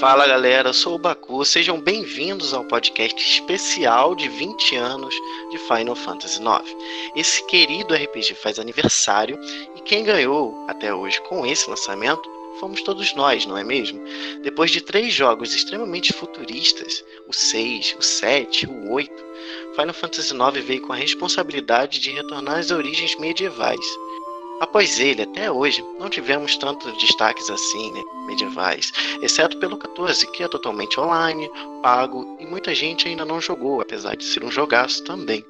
Fala galera, eu sou o Baku, sejam bem-vindos ao podcast especial de 20 anos de Final Fantasy IX. Esse querido RPG faz aniversário e quem ganhou até hoje com esse lançamento fomos todos nós, não é mesmo? Depois de três jogos extremamente futuristas, o 6, o 7, o 8, Final Fantasy IX veio com a responsabilidade de retornar às origens medievais Após ele, até hoje, não tivemos tantos destaques assim, né, medievais, exceto pelo 14, que é totalmente online, pago e muita gente ainda não jogou, apesar de ser um jogaço também.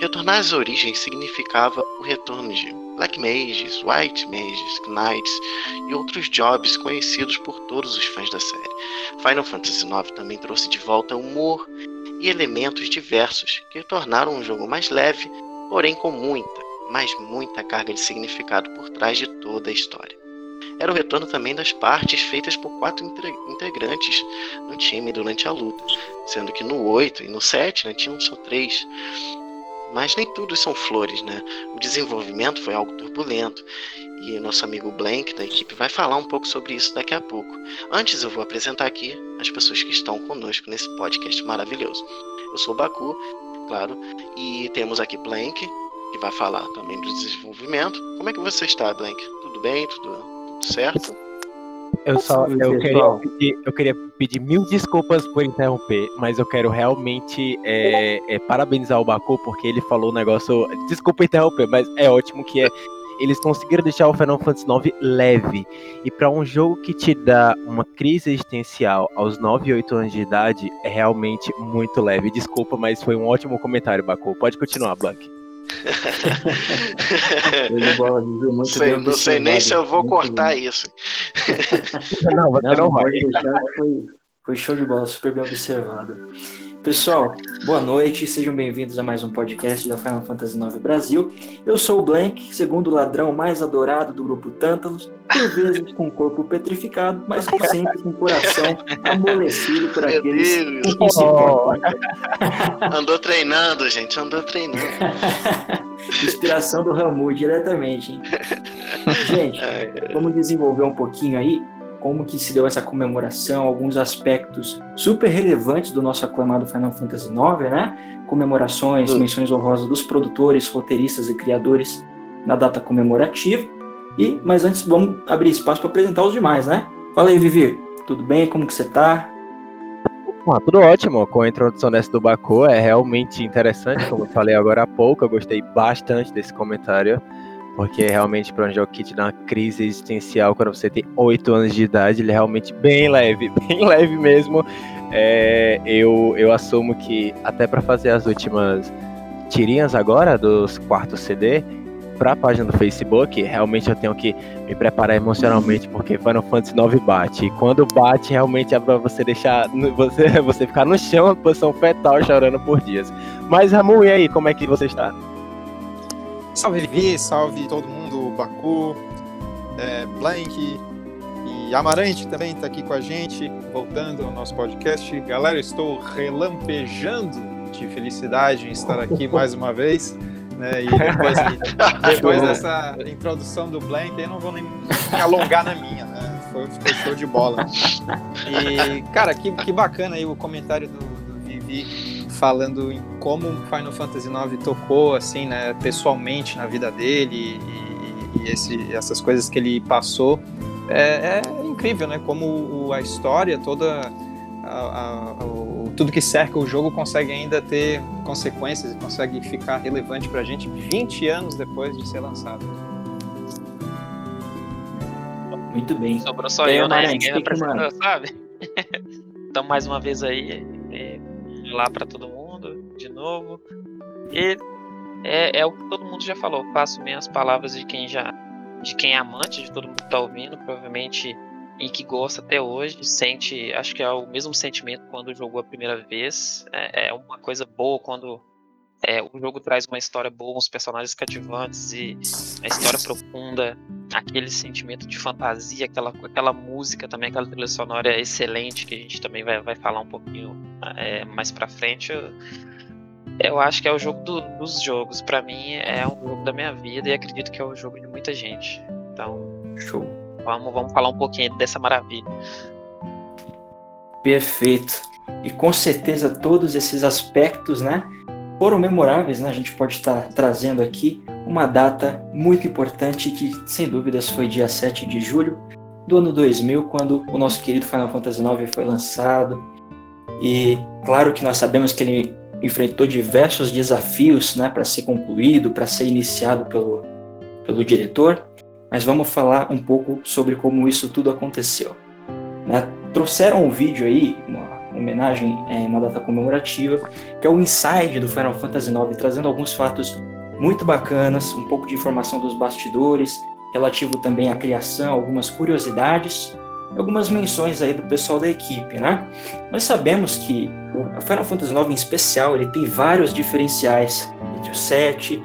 Retornar às origens significava o retorno de Black Mages, White Mages, Knights e outros jobs conhecidos por todos os fãs da série. Final Fantasy IX também trouxe de volta humor e elementos diversos que tornaram o jogo mais leve, porém com muita, mas muita carga de significado por trás de toda a história. Era o retorno também das partes feitas por quatro integrantes no time durante a luta, sendo que no 8 e no 7 né, tinham só três. Mas nem tudo são flores, né? O desenvolvimento foi algo turbulento e nosso amigo Blank da equipe vai falar um pouco sobre isso daqui a pouco. Antes eu vou apresentar aqui as pessoas que estão conosco nesse podcast maravilhoso. Eu sou o Baku, claro, e temos aqui Blank, que vai falar também do desenvolvimento. Como é que você está, Blank? Tudo bem? Tudo, tudo certo? Eu só eu queria, pedir, eu queria pedir mil desculpas por interromper, mas eu quero realmente é, é, parabenizar o Baku porque ele falou um negócio. Desculpa interromper, mas é ótimo que é. Eles conseguiram deixar o Final Fantasy IX leve. E para um jogo que te dá uma crise existencial aos 9 e 8 anos de idade, é realmente muito leve. Desculpa, mas foi um ótimo comentário, Baku. Pode continuar, Blank não sei, não sei nem se eu vou cortar bem. isso. não, você não, não vai. Foi, foi show de bola, super bem observado. Pessoal, boa noite, sejam bem-vindos a mais um podcast da Final Fantasy IX Brasil. Eu sou o Blank, segundo ladrão mais adorado do grupo Tântalos, por vezes com corpo petrificado, mas sempre com coração amolecido por aqueles com quem se Andou treinando, gente, andou treinando. Inspiração do Ramu, diretamente, hein? Gente, vamos desenvolver um pouquinho aí como que se deu essa comemoração, alguns aspectos super relevantes do nosso aclamado Final Fantasy IX, né? Comemorações, uhum. menções honrosas dos produtores, roteiristas e criadores na data comemorativa. E, mas antes vamos abrir espaço para apresentar os demais, né? Fala aí, Vivi. Tudo bem? Como que você tá? Ah, tudo ótimo, com a introdução dessa do Baku, é realmente interessante, como eu falei agora há pouco, eu gostei bastante desse comentário. Porque realmente para jogo que te dá uma crise existencial quando você tem 8 anos de idade, ele é realmente bem leve, bem leve mesmo. É, eu, eu assumo que até para fazer as últimas tirinhas agora dos quartos CD, para a página do Facebook, realmente eu tenho que me preparar emocionalmente, porque Final Fantasy 9 bate. E quando bate, realmente é para você deixar você, você ficar no chão, na posição fetal, chorando por dias. Mas Ramu, e aí, como é que você está? Salve Vivi, salve todo mundo, Baku, é, Blank e Amarante também está aqui com a gente, voltando ao nosso podcast. Galera, estou relampejando de felicidade em estar aqui mais uma vez. Né, e depois, depois dessa introdução do Blank, eu não vou nem me alongar na minha, né? Foi, foi show de bola. E, cara, que, que bacana aí o comentário do, do Vivi falando em como Final Fantasy IX tocou, assim, né, pessoalmente na vida dele e, e esse, essas coisas que ele passou. É, é incrível, né, como o, a história toda, a, a, o, tudo que cerca o jogo consegue ainda ter consequências e consegue ficar relevante pra gente 20 anos depois de ser lançado. Muito bem. Sobrou só eu, né? Ninguém me apresentou, sabe? então, mais uma vez aí, lá para todo mundo de novo. E é, é, o que todo mundo já falou. Faço minhas palavras de quem já. De quem é amante, de todo mundo que tá ouvindo, provavelmente, e que gosta até hoje, sente, acho que é o mesmo sentimento quando jogou a primeira vez. É, é uma coisa boa quando é, o jogo traz uma história boa, uns personagens cativantes e a história profunda, aquele sentimento de fantasia, aquela, aquela música também, aquela trilha sonora excelente que a gente também vai, vai falar um pouquinho é, mais pra frente. Eu, eu acho que é o jogo do, dos jogos. para mim é um jogo da minha vida e acredito que é o jogo de muita gente. Então, show. Vamos, vamos falar um pouquinho dessa maravilha. Perfeito. E com certeza todos esses aspectos, né, foram memoráveis, né? A gente pode estar trazendo aqui uma data muito importante que, sem dúvidas, foi dia 7 de julho do ano 2000, quando o nosso querido Final Fantasy IX foi lançado. E claro que nós sabemos que ele enfrentou diversos desafios né, para ser concluído, para ser iniciado pelo, pelo diretor, mas vamos falar um pouco sobre como isso tudo aconteceu. Né? Trouxeram um vídeo aí, uma homenagem, é, uma data comemorativa, que é o Inside do Final Fantasy IX, trazendo alguns fatos muito bacanas, um pouco de informação dos bastidores, relativo também à criação, algumas curiosidades, algumas menções aí do pessoal da equipe, né? Nós sabemos que o Final Fantasy IX em especial, ele tem vários diferenciais entre o 7,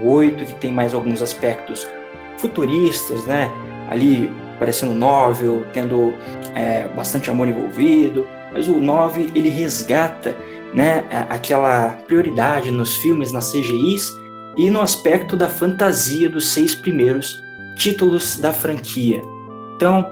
o 8, que tem mais alguns aspectos futuristas, né? Ali parecendo novel, tendo é, bastante amor envolvido, mas o 9 ele resgata né, aquela prioridade nos filmes, nas CGIs e no aspecto da fantasia dos seis primeiros títulos da franquia. Então,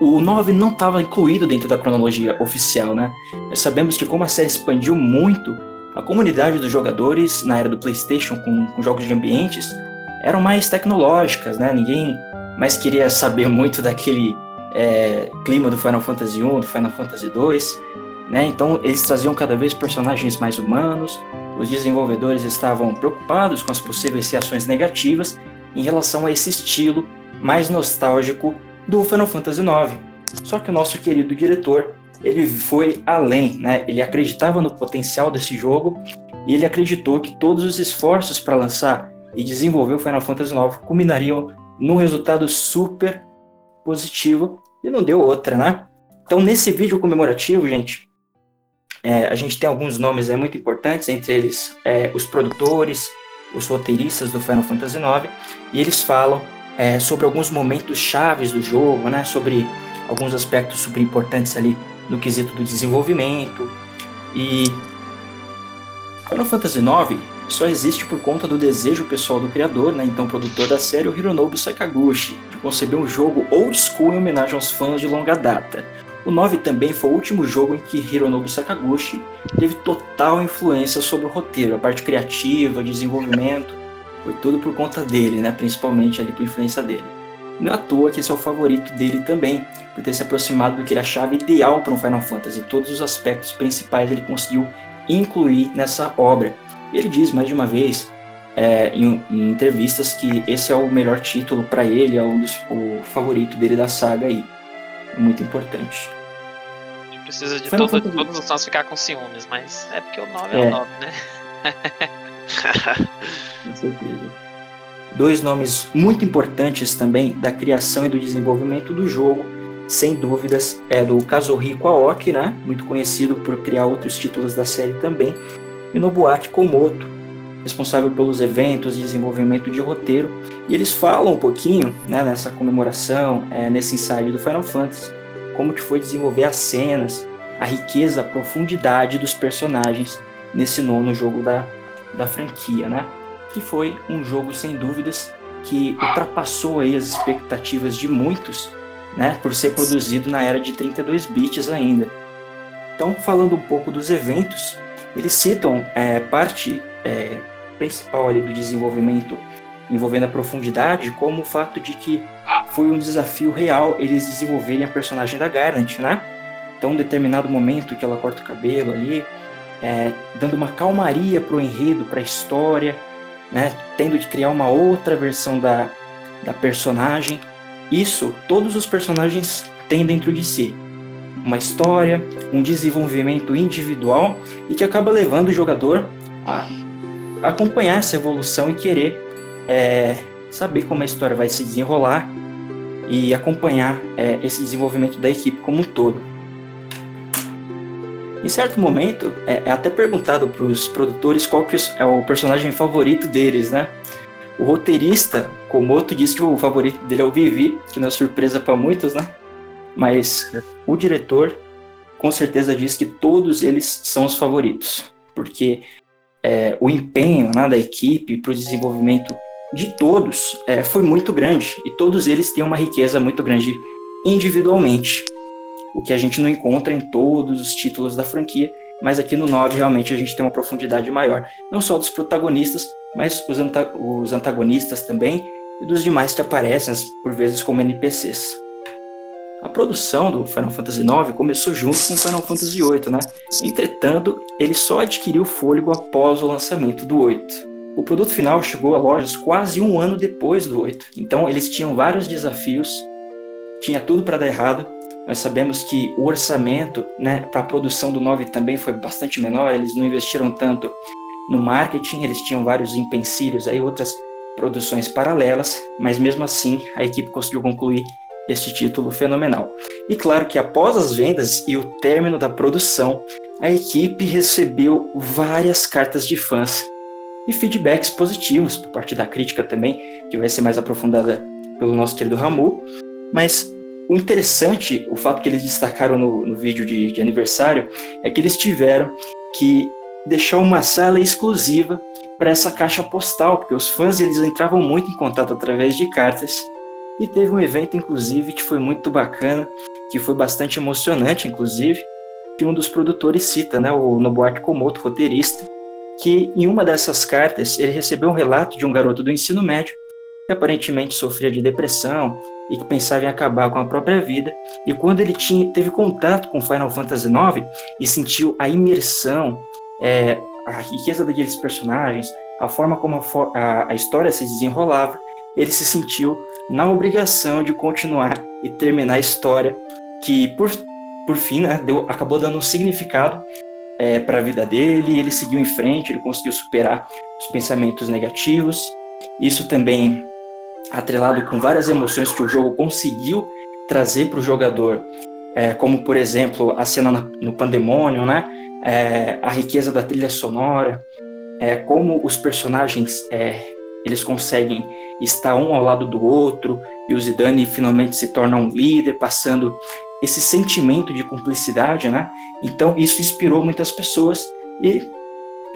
o 9 não estava incluído dentro da cronologia oficial, né? Nós sabemos que como a série expandiu muito, a comunidade dos jogadores na era do PlayStation com, com jogos de ambientes eram mais tecnológicas, né? Ninguém mais queria saber muito daquele é, clima do Final Fantasy I, do Final Fantasy II, né? Então eles traziam cada vez personagens mais humanos. Os desenvolvedores estavam preocupados com as possíveis reações negativas em relação a esse estilo mais nostálgico do Final Fantasy IX. Só que o nosso querido diretor, ele foi além, né? Ele acreditava no potencial desse jogo e ele acreditou que todos os esforços para lançar e desenvolver o Final Fantasy IX culminariam num resultado super positivo e não deu outra, né? Então, nesse vídeo comemorativo, gente, é, a gente tem alguns nomes é, muito importantes, entre eles é, os produtores, os roteiristas do Final Fantasy IX, e eles falam é, sobre alguns momentos chaves do jogo, né, sobre alguns aspectos super importantes ali no quesito do desenvolvimento. E Final Fantasy IX só existe por conta do desejo pessoal do criador, né, então produtor da série, o Hironobu Sakaguchi, de conceber um jogo old school em homenagem aos fãs de longa data. O 9 também foi o último jogo em que Hironobu Sakaguchi teve total influência sobre o roteiro, a parte criativa, desenvolvimento, foi tudo por conta dele, né? Principalmente ali por influência dele. Não é à toa que esse é o favorito dele também, por ter se aproximado do que ele achava ideal para um Final Fantasy. Todos os aspectos principais ele conseguiu incluir nessa obra. E ele diz mais de uma vez é, em, em, entrevistas que esse é o melhor título para ele, é um dos, o favorito dele da saga aí muito importante. Precisa de todo, todos os fãs ficar com ciúmes, mas é porque o 9 é, é o 9, né? com certeza. Dois nomes muito importantes também da criação e do desenvolvimento do jogo, sem dúvidas, é do Kazuhiko Aoki, né? muito conhecido por criar outros títulos da série também, e Nobuaki Komoto, responsável pelos eventos de desenvolvimento de roteiro, e eles falam um pouquinho né, nessa comemoração, é, nesse ensaio do Final Fantasy, como que foi desenvolver as cenas, a riqueza, a profundidade dos personagens nesse nono jogo da, da franquia, né? Que foi um jogo, sem dúvidas, que ultrapassou aí as expectativas de muitos, né? Por ser produzido na era de 32 bits ainda. Então, falando um pouco dos eventos, eles citam é, parte é, principal ali do desenvolvimento envolvendo a profundidade, como o fato de que foi um desafio real eles desenvolverem a personagem da Garant, né? Então, um determinado momento que ela corta o cabelo ali, é, dando uma calmaria para o enredo, para a história, né? Tendo de criar uma outra versão da, da personagem. Isso todos os personagens têm dentro de si. Uma história, um desenvolvimento individual e que acaba levando o jogador a acompanhar essa evolução e querer é, saber como a história vai se desenrolar e acompanhar é, esse desenvolvimento da equipe como um todo. Em certo momento, é, é até perguntado para os produtores qual que é o personagem favorito deles, né? O roteirista, Komoto, disse que o favorito dele é o Vivi, que não é surpresa para muitos, né? Mas o diretor, com certeza, diz que todos eles são os favoritos, porque é, o empenho né, da equipe para o desenvolvimento de todos é, foi muito grande. E todos eles têm uma riqueza muito grande individualmente, o que a gente não encontra em todos os títulos da franquia, mas aqui no 9 realmente a gente tem uma profundidade maior, não só dos protagonistas, mas os, anta os antagonistas também e dos demais que aparecem, por vezes como NPCs. A produção do Final Fantasy IX começou junto com o Final Fantasy VIII, né? Entretanto, ele só adquiriu fôlego após o lançamento do 8. O produto final chegou a lojas quase um ano depois do 8. Então, eles tinham vários desafios, tinha tudo para dar errado. Nós sabemos que o orçamento né, para a produção do 9 também foi bastante menor, eles não investiram tanto no marketing, eles tinham vários empecilhos, aí outras produções paralelas, mas mesmo assim a equipe conseguiu concluir este título fenomenal. E claro que após as vendas e o término da produção, a equipe recebeu várias cartas de fãs e feedbacks positivos por parte da crítica também, que vai ser mais aprofundada pelo nosso querido Ramu. Mas o interessante, o fato que eles destacaram no, no vídeo de, de aniversário, é que eles tiveram que deixar uma sala exclusiva para essa caixa postal, porque os fãs eles entravam muito em contato através de cartas e teve um evento, inclusive, que foi muito bacana, que foi bastante emocionante, inclusive, que um dos produtores cita, né, o Nobuaki Komoto, roteirista, que em uma dessas cartas ele recebeu um relato de um garoto do ensino médio que aparentemente sofria de depressão e que pensava em acabar com a própria vida. E quando ele tinha, teve contato com Final Fantasy IX e sentiu a imersão, é, a riqueza daqueles personagens, a forma como a, a, a história se desenrolava, ele se sentiu na obrigação de continuar e terminar a história que, por, por fim, né, deu, acabou dando um significado é, para a vida dele. Ele seguiu em frente, ele conseguiu superar os pensamentos negativos. Isso também atrelado com várias emoções que o jogo conseguiu trazer para o jogador, é, como por exemplo a cena no pandemônio, né? É, a riqueza da trilha sonora, é, como os personagens é, eles conseguem estar um ao lado do outro e o Zidane finalmente se torna um líder, passando esse sentimento de cumplicidade, né? Então isso inspirou muitas pessoas e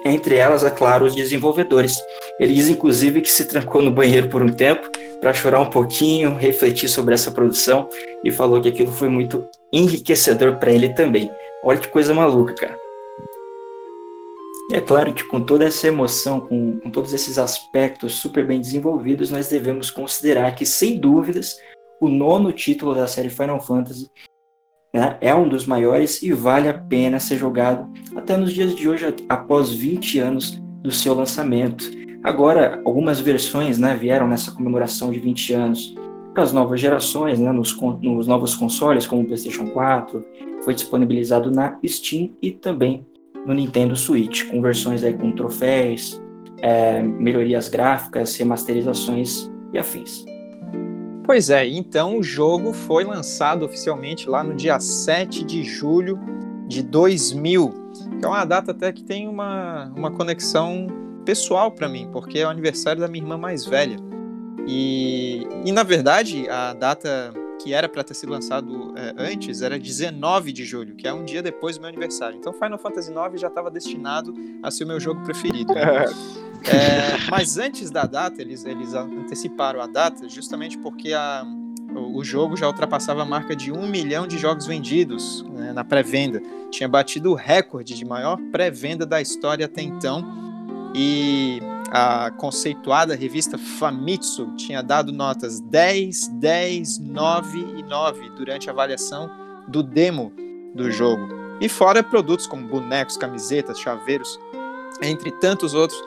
entre elas, é claro, os desenvolvedores. Ele diz inclusive que se trancou no banheiro por um tempo para chorar um pouquinho, refletir sobre essa produção e falou que aquilo foi muito enriquecedor para ele também. Olha que coisa maluca, cara. É claro que com toda essa emoção, com, com todos esses aspectos super bem desenvolvidos, nós devemos considerar que, sem dúvidas, o nono título da série Final Fantasy né, é um dos maiores e vale a pena ser jogado até nos dias de hoje, após 20 anos do seu lançamento. Agora, algumas versões né, vieram nessa comemoração de 20 anos para as novas gerações, né, nos, nos novos consoles, como o PlayStation 4, foi disponibilizado na Steam e também no Nintendo Switch, com versões aí com troféus, é, melhorias gráficas, remasterizações e afins. Pois é, então o jogo foi lançado oficialmente lá no dia 7 de julho de 2000, que é uma data até que tem uma, uma conexão pessoal para mim, porque é o aniversário da minha irmã mais velha. E, e na verdade, a data que era para ter sido lançado é, antes era 19 de julho, que é um dia depois do meu aniversário. Então Final Fantasy IX já estava destinado a ser o meu jogo preferido. é, mas antes da data, eles, eles anteciparam a data justamente porque a, o, o jogo já ultrapassava a marca de um milhão de jogos vendidos né, na pré-venda. Tinha batido o recorde de maior pré-venda da história até então. E a conceituada revista Famitsu tinha dado notas 10, 10, 9 e 9 durante a avaliação do demo do jogo. E fora produtos como bonecos, camisetas, chaveiros, entre tantos outros,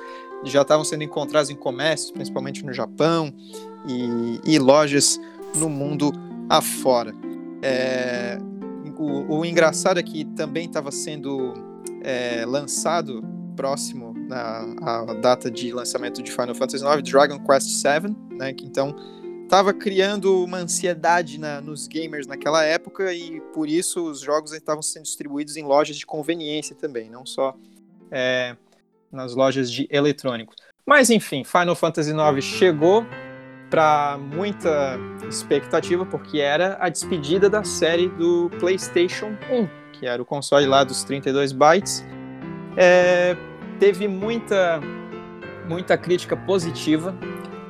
já estavam sendo encontrados em comércios, principalmente no Japão, e, e lojas no mundo afora. É, o, o, engraçado é que também estava sendo é, lançado próximo à, data de lançamento de Final Fantasy IX, Dragon Quest VII, né? Que então estava criando uma ansiedade na, nos gamers naquela época e por isso os jogos estavam sendo distribuídos em lojas de conveniência também, não só é, nas lojas de eletrônicos. Mas enfim, Final Fantasy IX chegou para muita expectativa porque era a despedida da série do PlayStation 1, que era o console lá dos 32 bytes. É, teve muita, muita crítica positiva.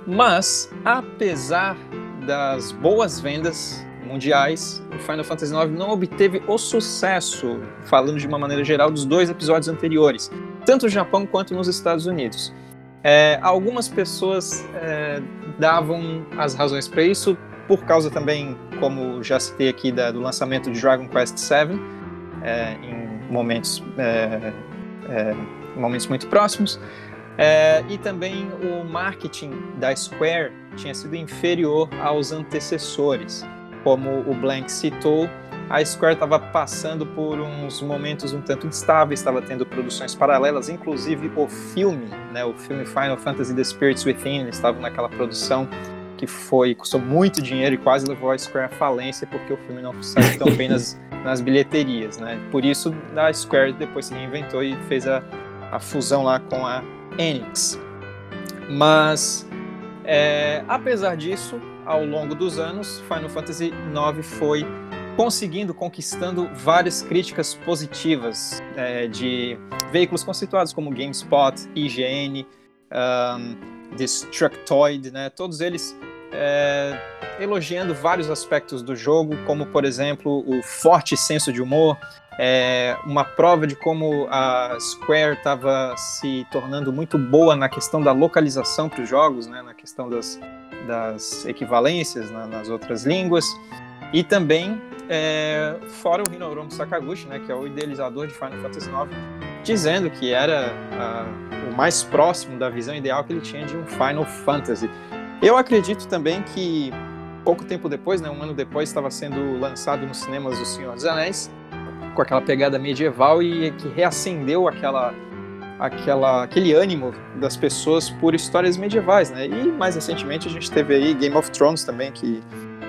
Mas, apesar das boas vendas mundiais, o Final Fantasy IX não obteve o sucesso, falando de uma maneira geral, dos dois episódios anteriores, tanto no Japão quanto nos Estados Unidos. É, algumas pessoas é, davam as razões para isso, por causa também, como já citei aqui, da, do lançamento de Dragon Quest VII, é, em momentos, é, é, momentos muito próximos. É, e também o marketing da Square tinha sido inferior aos antecessores. Como o Blank citou, a Square estava passando por uns momentos um tanto instáveis, estava tendo produções paralelas, inclusive o filme, né, o filme Final Fantasy The Spirits Within, estava naquela produção que foi custou muito dinheiro e quase levou a Square à falência porque o filme não saiu tão bem nas, nas bilheterias, né? Por isso a Square depois se reinventou e fez a, a fusão lá com a Enix. Mas, é, apesar disso, ao longo dos anos, Final Fantasy IX foi conseguindo, conquistando várias críticas positivas é, de veículos conceituados como GameSpot, IGN, um, Destructoid, né? Todos eles é, elogiando vários aspectos do jogo, como por exemplo o forte senso de humor, é, uma prova de como a Square estava se tornando muito boa na questão da localização para os jogos, né, na questão das, das equivalências na, nas outras línguas, e também é, fora o Hinoromu Sakaguchi, né, que é o idealizador de Final Fantasy IX, dizendo que era o mais próximo da visão ideal que ele tinha de um Final Fantasy. Eu acredito também que pouco tempo depois, né, um ano depois, estava sendo lançado nos cinemas O Senhor dos Anéis, com aquela pegada medieval e que reacendeu aquela, aquela, aquele ânimo das pessoas por histórias medievais, né? E mais recentemente a gente teve aí Game of Thrones também, que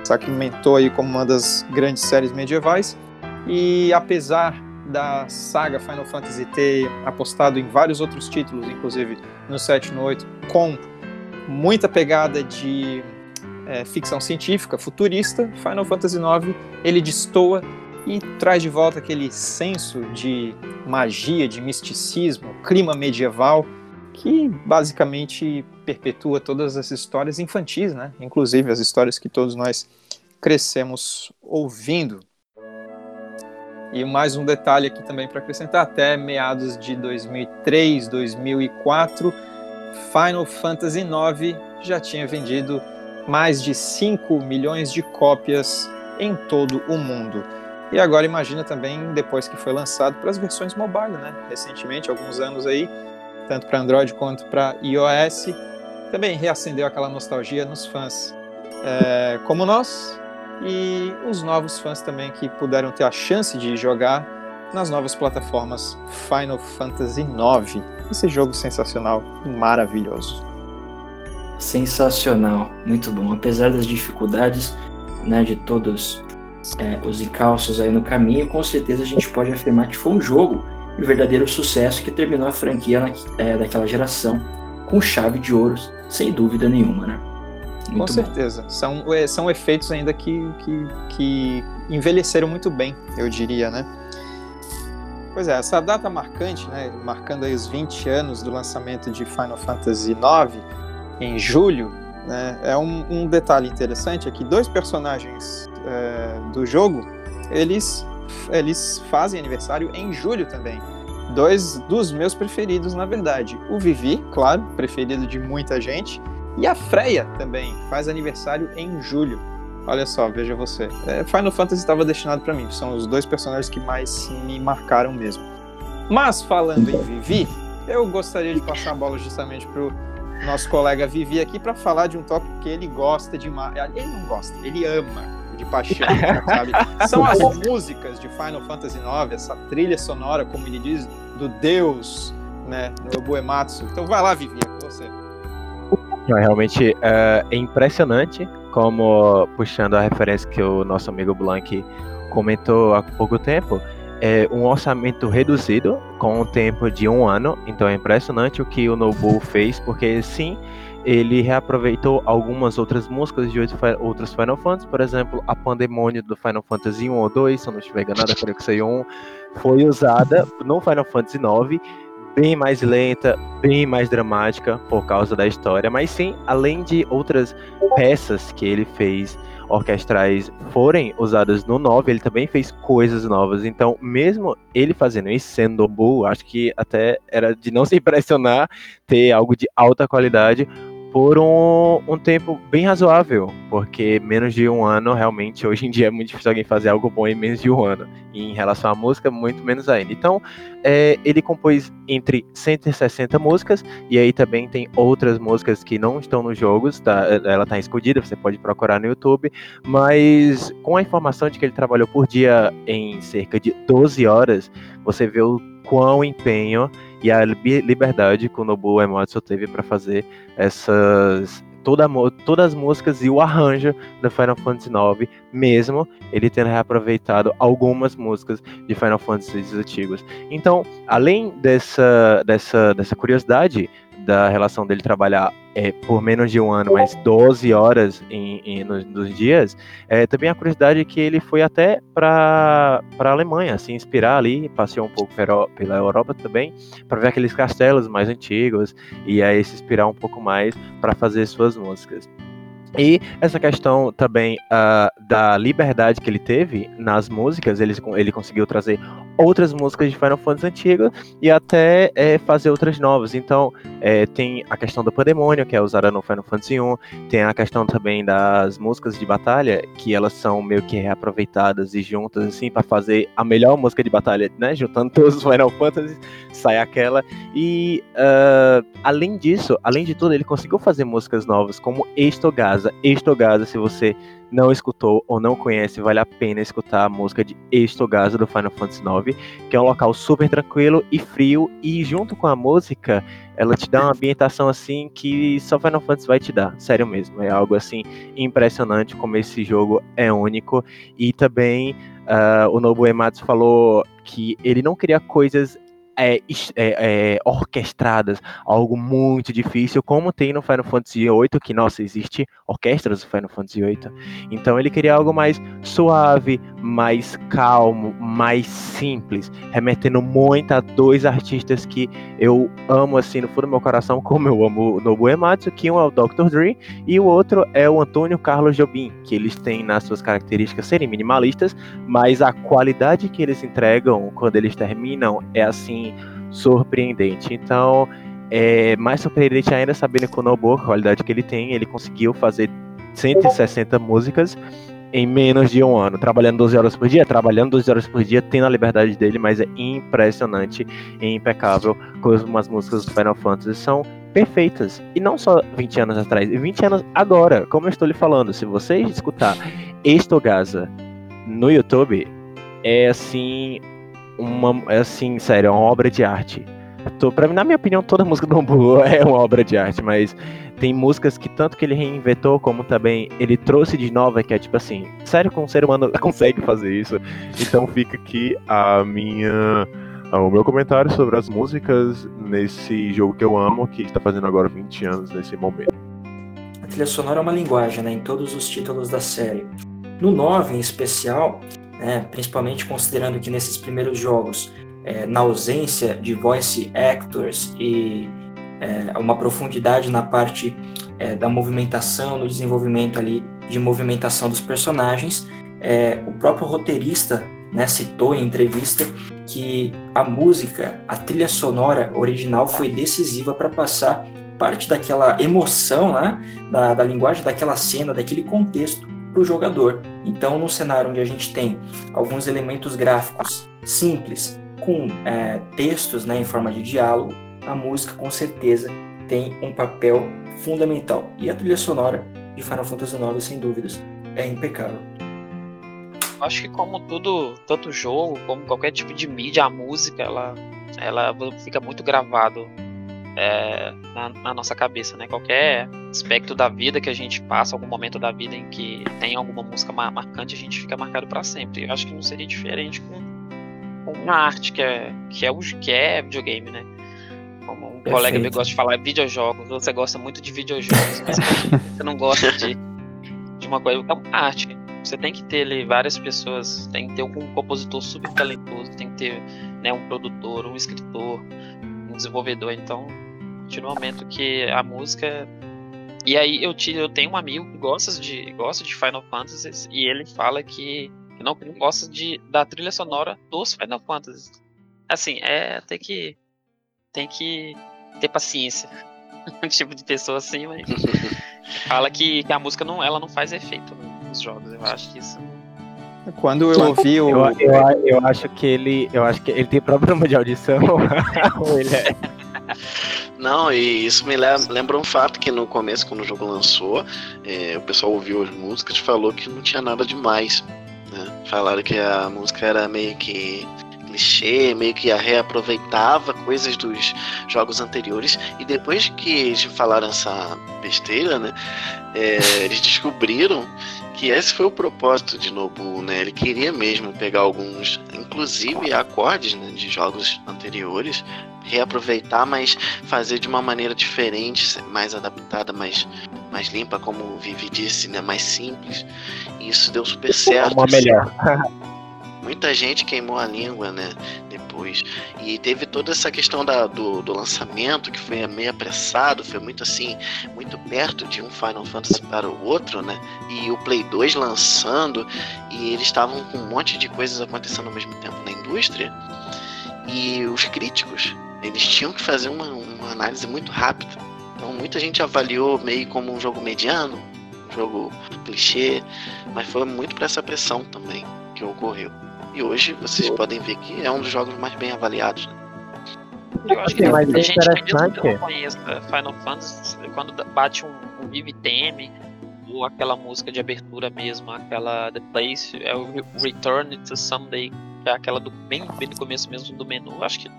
sacramentou aí como uma das grandes séries medievais. E apesar da saga Final Fantasy ter apostado em vários outros títulos, inclusive no 7 e no 8, com muita pegada de é, ficção científica, futurista, Final Fantasy IX ele destoa e traz de volta aquele senso de magia, de misticismo, clima medieval, que basicamente perpetua todas as histórias infantis, né? Inclusive as histórias que todos nós crescemos ouvindo. E mais um detalhe aqui também para acrescentar: até meados de 2003, 2004, Final Fantasy IX já tinha vendido mais de 5 milhões de cópias em todo o mundo. E agora imagina também depois que foi lançado para as versões mobile, né? Recentemente, alguns anos aí, tanto para Android quanto para iOS, também reacendeu aquela nostalgia nos fãs é, como nós e os novos fãs também que puderam ter a chance de jogar nas novas plataformas Final Fantasy IX. Esse jogo sensacional, maravilhoso. Sensacional, muito bom. Apesar das dificuldades, né, de todos é, os encalços aí no caminho, com certeza a gente pode afirmar que foi um jogo de verdadeiro sucesso que terminou a franquia na, é, daquela geração com chave de ouro, sem dúvida nenhuma, né? Muito com certeza. São, é, são efeitos ainda que, que, que envelheceram muito bem, eu diria, né? Pois é, essa data marcante, né, marcando aí os 20 anos do lançamento de Final Fantasy IX, em julho, né, é um, um detalhe interessante é que dois personagens é, do jogo, eles, eles fazem aniversário em julho também. Dois dos meus preferidos, na verdade. O Vivi, claro, preferido de muita gente, e a Freya também faz aniversário em julho. Olha só, veja você. É, Final Fantasy estava destinado para mim. São os dois personagens que mais me marcaram mesmo. Mas falando em Vivi, eu gostaria de passar a bola justamente pro nosso colega Vivi aqui para falar de um tópico que ele gosta demais. Ele não gosta, ele ama de paixão, sabe? São as músicas de Final Fantasy IX, essa trilha sonora, como ele diz, do Deus, né, do Buematsu. Então vai lá, Vivi, é com você. Realmente é, é impressionante como, puxando a referência que o nosso amigo Blank comentou há pouco tempo, é um orçamento reduzido com o tempo de um ano. Então é impressionante o que o Nobu fez, porque sim, ele reaproveitou algumas outras músicas de outros Final Fantasy, por exemplo, a Pandemônio do Final Fantasy 1 ou 2, se eu não estiver enganado, creio que seja 1, foi usada no Final Fantasy 9 bem mais lenta, bem mais dramática por causa da história, mas sim, além de outras peças que ele fez orquestrais forem usadas no 9, ele também fez coisas novas. Então, mesmo ele fazendo isso, sendo Nobu, acho que até era de não se impressionar ter algo de alta qualidade, por um, um, tempo bem razoável, porque menos de um ano, realmente, hoje em dia é muito difícil alguém fazer algo bom em menos de um ano. E em relação à música, muito menos ainda. Então, é, ele compôs entre 160 músicas, e aí também tem outras músicas que não estão nos jogos, tá? ela está escondida, você pode procurar no YouTube, mas com a informação de que ele trabalhou por dia em cerca de 12 horas, você vê o quão empenho e a liberdade que o Nobuo Ematsu teve para fazer essas toda, todas as músicas e o arranjo do Final Fantasy IX, mesmo ele tendo reaproveitado algumas músicas de Final Fantasy antigos. Então, além dessa, dessa, dessa curiosidade da relação dele trabalhar é, por menos de um ano, mas 12 horas em, em nos, nos, dias, é, também a curiosidade é que ele foi até para a Alemanha, se inspirar ali, passeou um pouco pela Europa também, para ver aqueles castelos mais antigos e aí se inspirar um pouco mais para fazer suas músicas. E essa questão também uh, da liberdade que ele teve nas músicas, ele, ele conseguiu trazer outras músicas de Final Fantasy antigas e até é, fazer outras novas. Então, é, tem a questão do Pandemônio, que é usada no Final Fantasy 1, tem a questão também das músicas de batalha, que elas são meio que reaproveitadas e juntas, assim, para fazer a melhor música de batalha, né? Juntando todos os Final Fantasy, sai aquela. E, uh, além disso, além de tudo, ele conseguiu fazer músicas novas, como Estogasa. Estogasa, se você não escutou ou não conhece, vale a pena escutar a música de Estogasa do Final Fantasy IX, que é um local super tranquilo e frio, e junto com a música, ela te dá uma ambientação assim que só Final Fantasy vai te dar, sério mesmo. É algo assim impressionante como esse jogo é único. E também uh, o Nobu Ematsu falou que ele não queria coisas é, é, é, orquestradas, algo muito difícil, como tem no Final Fantasy VIII, que, nossa, existe orquestras do Final Fantasy VIII. Então ele queria algo mais suave, mais calmo, mais simples, remetendo muito a dois artistas que eu amo, assim, no fundo do meu coração, como eu amo o Nobu Ematsu, que um é o Dr. Dre, e o outro é o Antônio Carlos Jobim, que eles têm nas suas características serem minimalistas, mas a qualidade que eles entregam quando eles terminam é, assim, surpreendente. Então, é mais surpreendente ainda sabendo que o Nobu, a qualidade que ele tem, ele conseguiu fazer 160 músicas em menos de um ano, trabalhando 12 horas por dia, trabalhando 12 horas por dia, tendo a liberdade dele, mas é impressionante e impecável como as músicas do Final Fantasy são perfeitas. E não só 20 anos atrás, 20 anos agora, como eu estou lhe falando, se você escutar Estogasa no YouTube, é assim, uma, é assim, sério, é uma obra de arte. Tô, pra mim, na minha opinião, toda música do Bambu é uma obra de arte, mas tem músicas que tanto que ele reinventou, como também ele trouxe de nova, que é tipo assim, sério que um ser humano consegue fazer isso? Então fica aqui a minha. O meu comentário sobre as músicas nesse jogo que eu amo, que está fazendo agora 20 anos nesse momento. A trilha sonora é uma linguagem, né, em todos os títulos da série. No 9, em especial, né? principalmente considerando que nesses primeiros jogos, é, na ausência de voice actors e é, uma profundidade na parte é, da movimentação, no desenvolvimento ali de movimentação dos personagens, é, o próprio roteirista né, citou em entrevista que a música, a trilha sonora original foi decisiva para passar parte daquela emoção, né, da, da linguagem daquela cena, daquele contexto para o jogador. Então, num cenário onde a gente tem alguns elementos gráficos simples, com é, textos né, em forma de diálogo, a música com certeza tem um papel fundamental. E a trilha sonora de Final Fantasy IX, sem dúvidas, é impecável. Acho que como tudo, tanto jogo como qualquer tipo de mídia, a música ela, ela fica muito gravado é, na, na, nossa cabeça, né? Qualquer aspecto da vida que a gente passa, algum momento da vida em que tem alguma música marcante, a gente fica marcado para sempre. Eu acho que não seria diferente com, com a arte que é, que é que é videogame, né? Como um Perfeito. colega meu gosta de falar videojogos, você gosta muito de videojogos, mas você não gosta de, de uma coisa, então arte. Você tem que ter ali várias pessoas, tem que ter um compositor super talentoso, tem que ter né, um produtor, um escritor, desenvolvedor. Então, no momento que a música e aí eu, te, eu tenho um amigo que gosta de, gosta de Final Fantasy e ele fala que, que não, gosta de, da trilha sonora dos Final Fantasy. Assim, é tem que tem que ter paciência. um tipo de pessoa assim, mas fala que, que, a música não, ela não faz efeito nos jogos. Eu acho que isso quando eu ouvi o. Eu, eu, eu, acho que ele. Eu acho que ele tem problema de audição. ou ele é. Não, e isso me lembra um fato que no começo, quando o jogo lançou, é, o pessoal ouviu as músicas e falou que não tinha nada demais. Né? Falaram que a música era meio que clichê, meio que reaproveitava coisas dos jogos anteriores. E depois que eles falaram essa besteira, né? É, eles descobriram que esse foi o propósito de Nobu, né? Ele queria mesmo pegar alguns, inclusive acordes né, de jogos anteriores, reaproveitar, mas fazer de uma maneira diferente, mais adaptada, mais, mais limpa, como o Vivi disse, né? Mais simples. E isso deu super certo. Uma melhor. Muita gente queimou a língua, né? Depois. E teve toda essa questão da, do, do lançamento, que foi meio apressado, foi muito assim, muito perto de um Final Fantasy para o outro, né? E o Play 2 lançando, e eles estavam com um monte de coisas acontecendo ao mesmo tempo na indústria. E os críticos, eles tinham que fazer uma, uma análise muito rápida. Então muita gente avaliou meio como um jogo mediano, um jogo clichê, mas foi muito para essa pressão também que ocorreu. E hoje vocês podem ver que é um dos jogos mais bem avaliados. Né? Eu acho que tem, tem gente que não conhece Final Fantasy, quando bate um, um Vive Theme, ou aquela música de abertura mesmo, aquela The Place, é o Return to Someday, que é aquela do bem, bem no começo mesmo do menu, acho que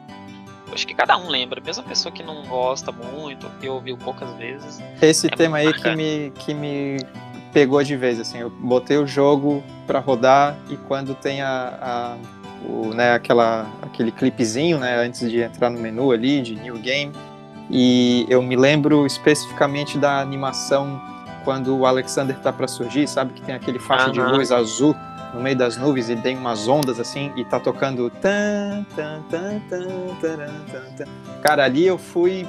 acho que cada um lembra, mesmo a pessoa que não gosta muito, que ouviu poucas vezes. Esse é tema aí que me, que me pegou de vez, assim, eu botei o jogo para rodar e quando tem a, a o, né, aquela, aquele clipezinho, né, antes de entrar no menu ali, de New Game, e eu me lembro especificamente da animação quando o Alexander tá para surgir, sabe, que tem aquele faixa uhum. de luz azul no meio das nuvens e tem umas ondas assim e tá tocando tan, tan, tan, tan, tan, tan. Cara, ali eu fui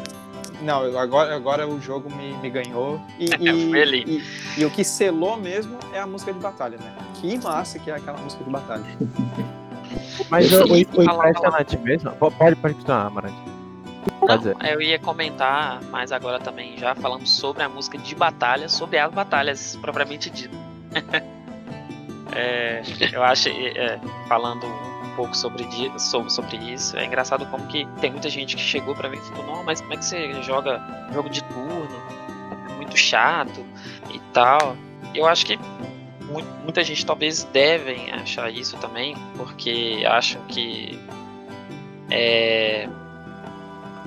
não, agora, agora o jogo me, me ganhou. E, e, e, e, o que selou mesmo é a música de batalha, né? Que massa que é aquela música de batalha. Mas o, o, impressionante mesmo. Pode, pode continuar, Amarante. Não, eu ia comentar, mas agora também já falando sobre a música de batalha, sobre as batalhas propriamente dito. é, eu acho, é, falando pouco sobre, sobre, isso. É engraçado como que tem muita gente que chegou para mim e falou, não, mas como é que você joga jogo de turno? É muito chato e tal. Eu acho que muita gente talvez devem achar isso também, porque acham que é,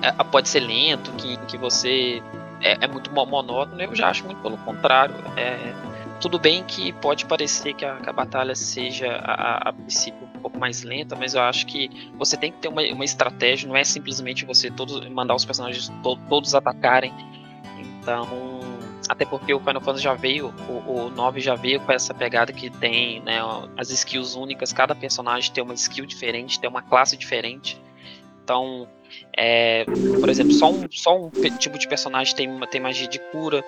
é, pode ser lento, que, que você é, é, muito monótono. Eu já acho muito pelo contrário. É, tudo bem que pode parecer que a, que a batalha seja a, a, princípio um pouco mais lenta, mas eu acho que você tem que ter uma, uma estratégia, não é simplesmente você todos mandar os personagens to, todos atacarem. Então, até porque o Final Fantasy já veio, o, o 9 já veio com essa pegada que tem né, as skills únicas, cada personagem tem uma skill diferente, tem uma classe diferente. Então, é, por exemplo, só um, só um tipo de personagem tem, tem magia de cura,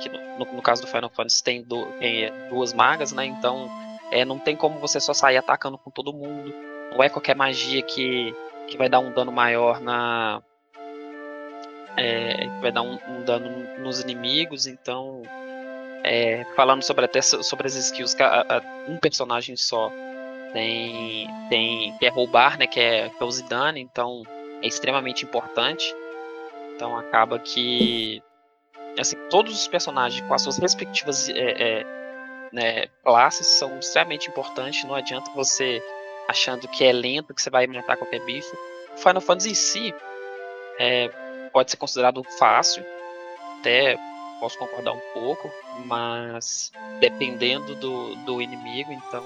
que no, no, caso do Final Fantasy tem, do, tem duas magas, né? Então é, não tem como você só sair atacando com todo mundo. Não é qualquer magia que, que vai dar um dano maior na. É, que vai dar um, um, dano nos inimigos. Então, é, falando sobre até sobre as skills, a, a, um personagem só tem, tem que é roubar, né? Que é, que é o Zidane, então é extremamente importante. Então acaba que assim, todos os personagens com as suas respectivas é, é, né, classes são extremamente importantes. Não adianta você achando que é lento, que você vai matar qualquer bicho. O Final Fantasy em si é, pode ser considerado fácil, até posso concordar um pouco, mas dependendo do, do inimigo, então.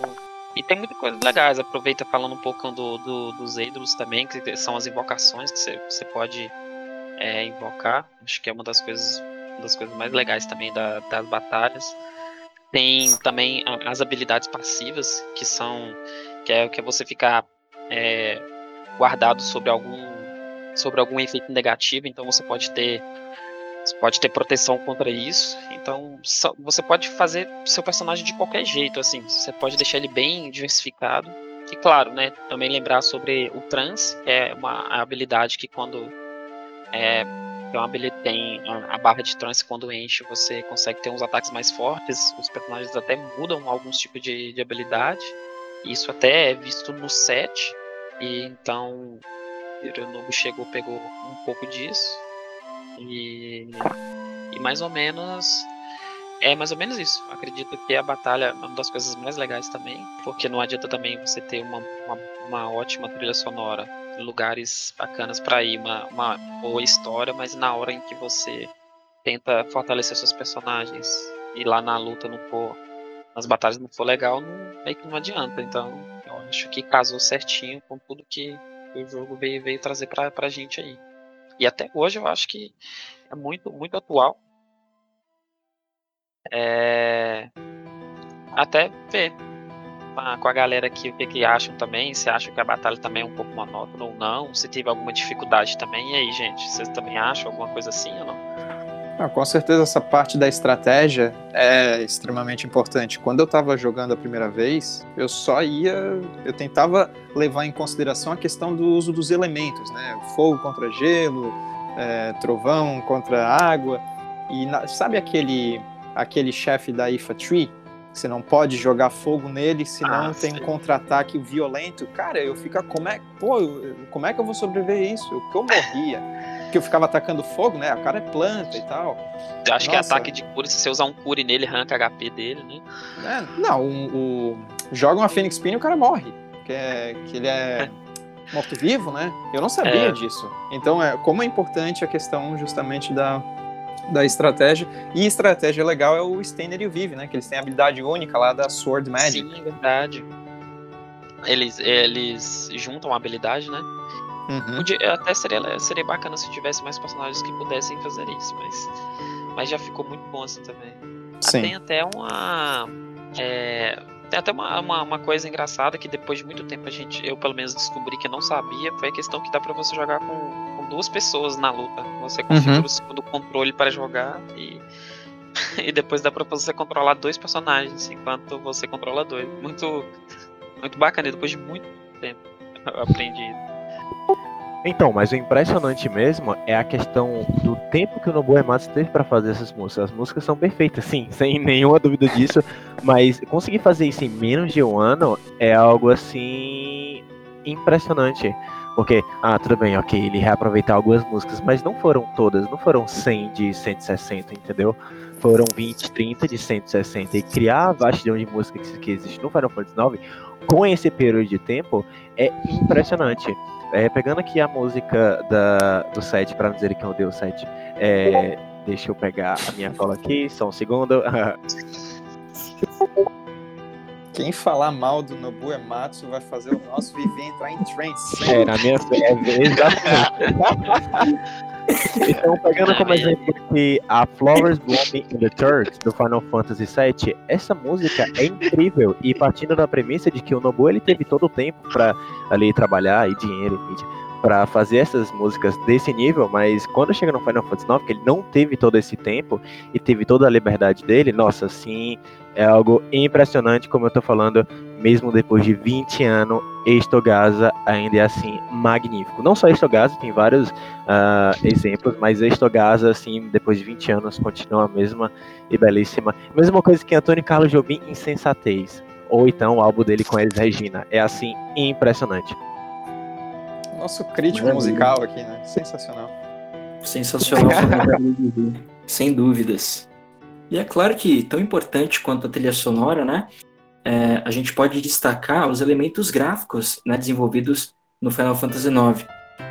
E tem muita coisa legais. Aproveita falando um pouco do, do, dos Eidolus também, que são as invocações que você, você pode é, invocar. Acho que é uma das coisas das coisas mais legais também da, das batalhas. Tem também as habilidades passivas, que são. que é, que você ficar é, guardado sobre algum. sobre algum efeito negativo, então você pode ter você pode ter proteção contra isso. Então você pode fazer seu personagem de qualquer jeito, assim. Você pode deixar ele bem diversificado. E claro, né? Também lembrar sobre o trance, que é uma habilidade que quando é, tem, uma, tem a barra de trance quando enche, você consegue ter uns ataques mais fortes. Os personagens até mudam alguns tipos de, de habilidade. Isso até é visto no set. E então Hironobu chegou, pegou um pouco disso. E, e mais ou menos é mais ou menos isso. Acredito que a batalha é uma das coisas mais legais também, porque não adianta também você ter uma, uma, uma ótima trilha sonora, lugares bacanas para ir, uma, uma boa história, mas na hora em que você tenta fortalecer seus personagens e lá na luta não for, nas batalhas não for legal, não, meio que não adianta. Então, eu acho que casou certinho com tudo que o jogo veio, veio trazer pra, pra gente aí. E até hoje eu acho que é muito, muito atual. É... Até ver com a galera aqui o que, que acham também, se acham que a batalha também é um pouco monótona ou não, se teve alguma dificuldade também. E aí, gente, vocês também acham alguma coisa assim ou não? Ah, com certeza essa parte da estratégia é extremamente importante. Quando eu estava jogando a primeira vez, eu só ia, eu tentava levar em consideração a questão do uso dos elementos, né? Fogo contra gelo, é, trovão contra água. E sabe aquele aquele chefe da Ifa Tree? Você não pode jogar fogo nele, senão ah, tem um contra-ataque violento. Cara, eu fico, como é, pô, como é que eu vou sobreviver a isso? Eu, eu morria que eu ficava atacando fogo, né? A cara é planta e tal. Eu acho Nossa. que é ataque de cura, se você usar um cure nele, arranca HP dele, né? É, não, o, o, joga uma Phoenix Pin e o cara morre. Que, é, que ele é morto-vivo, né? Eu não sabia é. disso. Então, é, como é importante a questão justamente da, da estratégia. E estratégia legal é o Stanner e o Vive, né? Que eles têm a habilidade única lá da Sword Magic. Sim, verdade. Eles, eles juntam a habilidade, né? Uhum. Até seria, seria bacana se tivesse mais personagens que pudessem fazer isso, mas, mas já ficou muito bom assim também. Sim. Tem até uma. É, tem até uma, uma, uma, coisa engraçada que depois de muito tempo a gente, eu pelo menos descobri que não sabia, foi a questão que dá pra você jogar com, com duas pessoas na luta. Você configura uhum. o segundo controle para jogar e, e depois dá pra você controlar dois personagens enquanto você controla dois. Muito, muito bacana, depois de muito tempo eu aprendi isso. Então, mas o impressionante mesmo é a questão do tempo que o Nobuo Ematsu teve para fazer essas músicas. As músicas são perfeitas, sim, sem nenhuma dúvida disso, mas conseguir fazer isso em menos de um ano é algo assim impressionante. Porque, ah, tudo bem, ok, ele reaproveitar algumas músicas, mas não foram todas, não foram 100 de 160, entendeu? Foram 20, 30 de 160. E criar a vastidão de música que existe no Final Fantasy IX com esse período de tempo é impressionante. É, pegando aqui a música da, do set, para não dizer que eu dei o set, é, deixa eu pegar a minha cola aqui, só um segundo. Quem falar mal do Nobu Ematsu vai fazer o nosso viver entrar em trance. É, na minha fé, é, exatamente. Então, pegando como exemplo que a Flowers Blooming in the Church do Final Fantasy VII, essa música é incrível e partindo da premissa de que o Nobu ele teve todo o tempo para ali trabalhar e dinheiro para fazer essas músicas desse nível, mas quando chega no Final Fantasy IX, que ele não teve todo esse tempo e teve toda a liberdade dele, nossa, assim, é algo impressionante, como eu tô falando, mesmo depois de 20 anos, Estogasa ainda é assim magnífico. Não só Estogasa, tem vários uh, exemplos, mas Estogasa, assim, depois de 20 anos, continua a mesma e belíssima. Mesma coisa que Antônio Carlos Jobim, Insensatez. Ou então o álbum dele com Elis Regina. É assim, impressionante. Nosso crítico musical aqui, né? Sensacional. Sensacional, sem dúvidas. E é claro que, tão importante quanto a trilha sonora, né? É, a gente pode destacar os elementos gráficos né, desenvolvidos no Final Fantasy IX.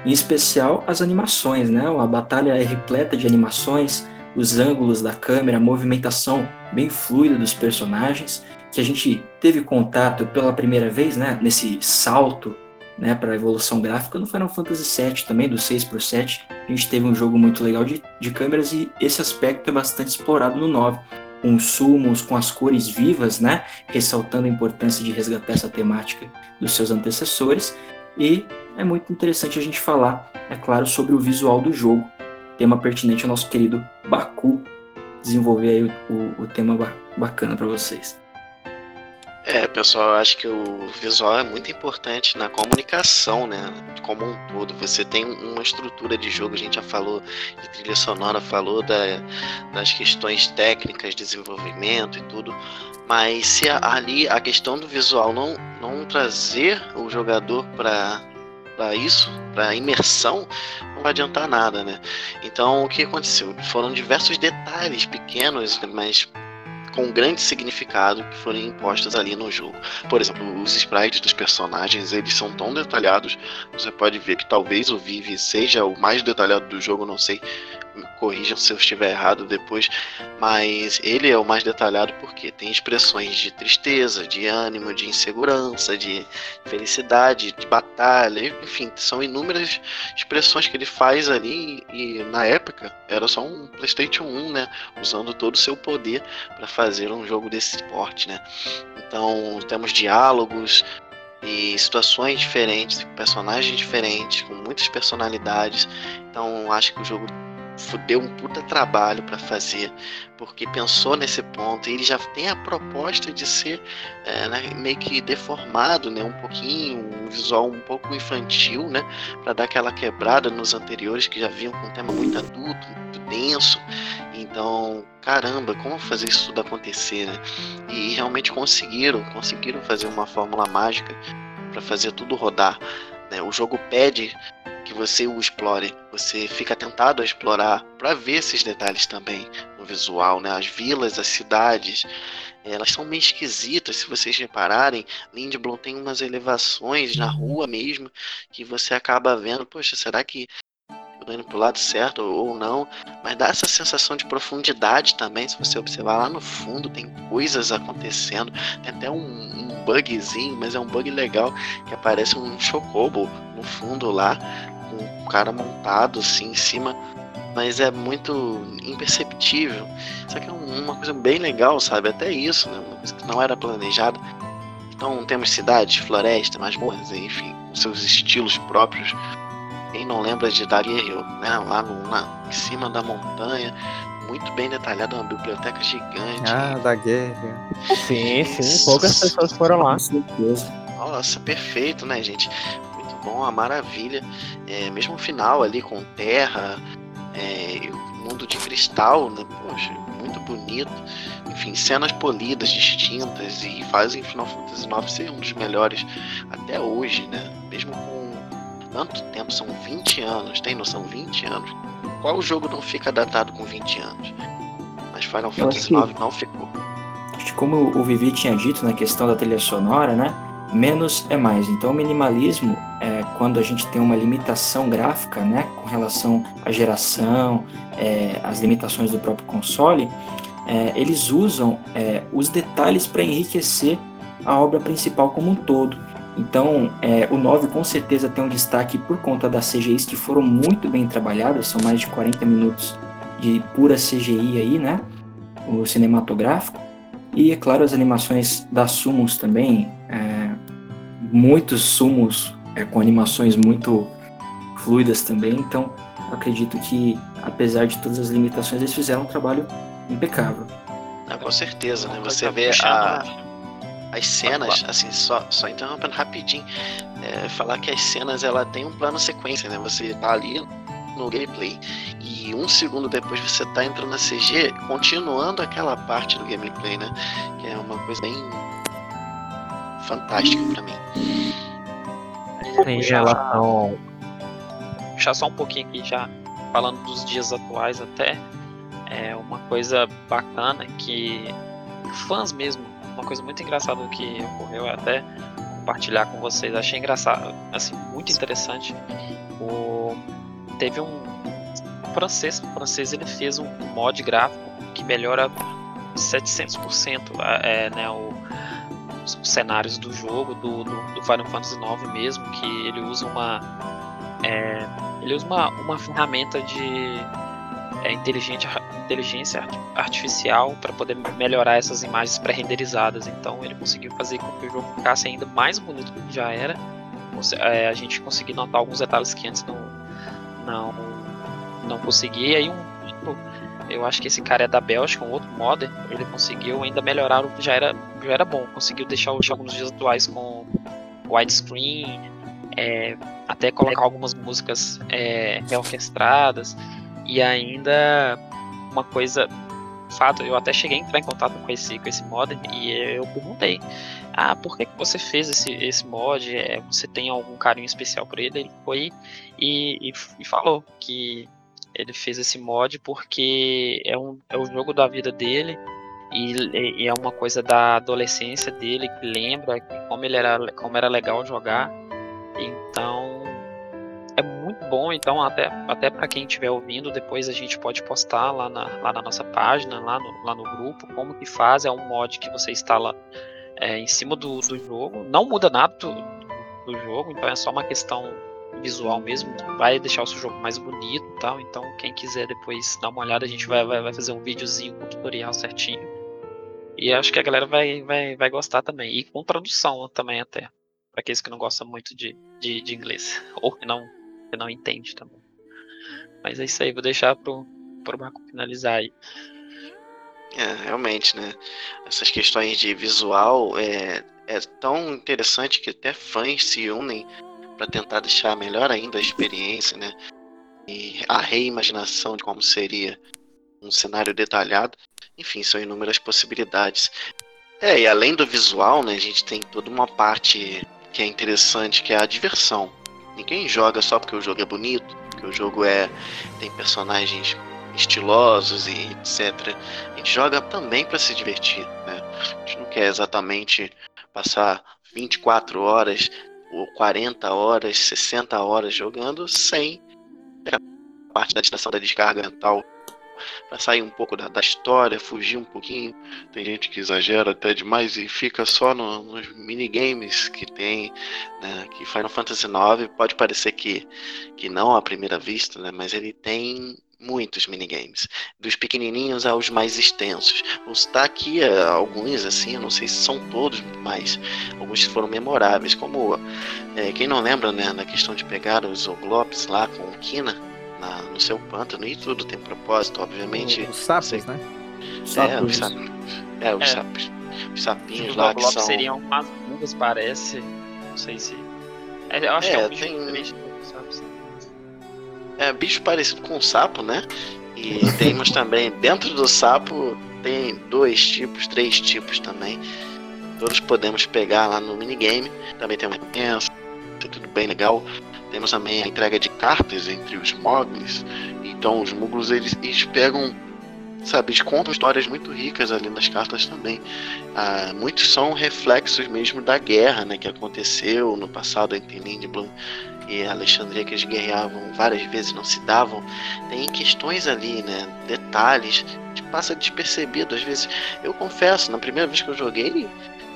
Em especial as animações, né? A batalha é repleta de animações, os ângulos da câmera, a movimentação bem fluida dos personagens, que a gente teve contato pela primeira vez, né? Nesse salto né, para a evolução gráfica no Final Fantasy VII também, do 6 para o 7. A gente teve um jogo muito legal de, de câmeras e esse aspecto é bastante explorado no 9, com sumos, com as cores vivas, né, ressaltando a importância de resgatar essa temática dos seus antecessores. E é muito interessante a gente falar, é claro, sobre o visual do jogo, tema pertinente ao nosso querido Baku, desenvolver aí o, o tema bacana para vocês. É, pessoal, acho que o visual é muito importante na comunicação, né? Como um todo. Você tem uma estrutura de jogo, a gente já falou de trilha sonora, falou da, das questões técnicas, desenvolvimento e tudo. Mas se ali a questão do visual não, não trazer o jogador para para isso, para imersão, não vai adiantar nada, né? Então, o que aconteceu? Foram diversos detalhes pequenos, mas com grande significado que foram impostos ali no jogo. Por exemplo, os sprites dos personagens, eles são tão detalhados, você pode ver que talvez o Vivi seja o mais detalhado do jogo, não sei, corrijam se eu estiver errado depois, mas ele é o mais detalhado porque tem expressões de tristeza, de ânimo, de insegurança, de felicidade, de batalha, enfim, são inúmeras expressões que ele faz ali e na época era só um PlayStation 1, né, usando todo o seu poder para fazer um jogo desse porte, né? Então, temos diálogos, e situações diferentes, personagens diferentes, com muitas personalidades. Então acho que o jogo deu um puta trabalho para fazer, porque pensou nesse ponto. E ele já tem a proposta de ser é, né, meio que deformado, né, um pouquinho, um visual um pouco infantil, né, para dar aquela quebrada nos anteriores que já vinham com um tema muito adulto, muito denso. Então, caramba, como fazer isso tudo acontecer, né? E realmente conseguiram, conseguiram fazer uma fórmula mágica para fazer tudo rodar. Né? O jogo pede que você o explore. Você fica tentado a explorar para ver esses detalhes também no visual, né? As vilas, as cidades, elas são meio esquisitas, se vocês repararem. Lindblom tem umas elevações na rua mesmo que você acaba vendo, poxa, será que eu indo pro lado certo ou não? Mas dá essa sensação de profundidade também, se você observar lá no fundo, tem coisas acontecendo. Tem até um, um bugzinho, mas é um bug legal, que aparece um chocobo no fundo lá, com um cara montado assim em cima, mas é muito imperceptível. Isso aqui é uma coisa bem legal, sabe? Até isso, né? Uma coisa que não era planejada. Então temos cidades, floresta, masmorras, enfim, seus estilos próprios. Quem não lembra de Daguerre, né? Lá no, na, em cima da montanha, muito bem detalhado, uma biblioteca gigante. Ah, da guerra. Sim, sim, poucas pessoas foram lá. Com certeza. Nossa, perfeito, né, gente? bom, uma maravilha. É, mesmo o final ali com terra, é, mundo de cristal, né? Poxa, muito bonito. Enfim, cenas polidas, distintas e fazem Final Fantasy IX ser um dos melhores até hoje, né? Mesmo com tanto tempo, são 20 anos, tem noção? 20 anos. Qual jogo não fica datado com 20 anos? Mas Final Fantasy IX não ficou. Como o Vivi tinha dito na questão da trilha sonora, né? menos é mais. Então, o minimalismo é quando a gente tem uma limitação gráfica, né, com relação à geração, é, as limitações do próprio console, é, eles usam é, os detalhes para enriquecer a obra principal como um todo. Então, é, o 9 com certeza tem um destaque por conta das CGIs que foram muito bem trabalhadas, são mais de 40 minutos de pura CGI aí, né? O cinematográfico. E, é claro, as animações da Summons também, é, muitos Summons é, com animações muito fluidas também, então acredito que, apesar de todas as limitações, eles fizeram um trabalho impecável. Ah, com certeza, né? Você vê a, as cenas, assim, só, só interrompendo rapidinho, é, falar que as cenas ela tem um plano sequência, né? Você tá ali no gameplay e um segundo depois você tá entrando na CG, continuando aquela parte do gameplay, né? Que é uma coisa bem fantástica para mim. Em relação. Puxar só um pouquinho aqui já, falando dos dias atuais até, é uma coisa bacana que fãs mesmo, uma coisa muito engraçada que ocorreu até compartilhar com vocês, achei engraçado, assim, muito interessante. O teve um francês, o francês ele fez um mod gráfico que melhora 700% é, né, o, os, cenários do jogo, do, do, do, Final Fantasy IX mesmo, que ele usa uma é, ele usa uma, uma ferramenta de é, inteligência artificial para poder melhorar essas imagens pré-renderizadas. Então ele conseguiu fazer com que o jogo ficasse ainda mais bonito do que já era é, a gente conseguir notar alguns detalhes que antes não não não conseguia. E aí um eu acho que esse cara é da Bélgica, um outro modder, ele conseguiu ainda melhorar o que já era, já era bom, conseguiu deixar os jogos nos dias atuais com widescreen, é, até colocar algumas músicas é, orquestradas e ainda uma coisa fato eu até cheguei a entrar em contato com esse com esse modder e eu perguntei ah por que, que você fez esse, esse mod? É, você tem algum carinho especial por ele? Ele foi e, e, e falou que ele fez esse mod porque é, um, é o jogo da vida dele e, e, é uma coisa da adolescência dele que lembra como ele era como era legal jogar. Então muito bom então até até para quem estiver ouvindo depois a gente pode postar lá na, lá na nossa página lá no, lá no grupo como que faz é um mod que você instala é, em cima do, do jogo não muda nada do, do jogo então é só uma questão visual mesmo, vai deixar o seu jogo mais bonito e tal. Então, quem quiser depois dar uma olhada, a gente vai, vai, vai fazer um videozinho com tutorial certinho. E acho que a galera vai, vai, vai gostar também. E com tradução também até. Para aqueles que não gostam muito de, de, de, inglês. Ou que não, que não entende também. Mas é isso aí, vou deixar pro, pro Marco finalizar aí. É, realmente, né? Essas questões de visual é, é tão interessante que até fãs se unem para tentar deixar melhor ainda a experiência, né? E a reimaginação de como seria um cenário detalhado. Enfim, são inúmeras possibilidades. É, e além do visual, né, a gente tem toda uma parte que é interessante, que é a diversão. Ninguém joga só porque o jogo é bonito, porque o jogo é tem personagens estilosos e etc. A gente joga também para se divertir, né? A gente não quer exatamente passar 24 horas ou 40 horas, 60 horas jogando sem a parte da distração da descarga mental para sair um pouco da, da, história, fugir um pouquinho. Tem gente que exagera até demais e fica só no, nos minigames que tem, né, que Final Fantasy IX pode parecer que, que não à primeira vista, né, mas ele tem muitos minigames, dos pequenininhos aos mais extensos. Vou citar aqui alguns, assim, eu não sei se são todos, mas alguns foram memoráveis, como é, quem não lembra, né, na questão de pegar os Oglops lá com o Kina na, no seu pântano, e tudo tem propósito, obviamente. Os sapos, sei, né? É, os sapos. É, os é. sapos. Os sapinhos os lá que são... seriam umas rugas, parece. Não sei se... É, eu acho é, que é um tem... É, bicho parecido com um sapo, né? E temos também, dentro do sapo, tem dois tipos, três tipos também. Todos podemos pegar lá no minigame. Também tem uma recompensa, tudo bem legal. Temos também a entrega de cartas entre os Moglis. Então os Muglos eles, eles pegam, sabe, eles contam histórias muito ricas ali nas cartas também. Ah, muitos são reflexos mesmo da guerra né, que aconteceu no passado entre Lindblom e Alexandria que eles guerreavam várias vezes não se davam, tem questões ali, né? Detalhes que passa despercebido às vezes. Eu confesso, na primeira vez que eu joguei,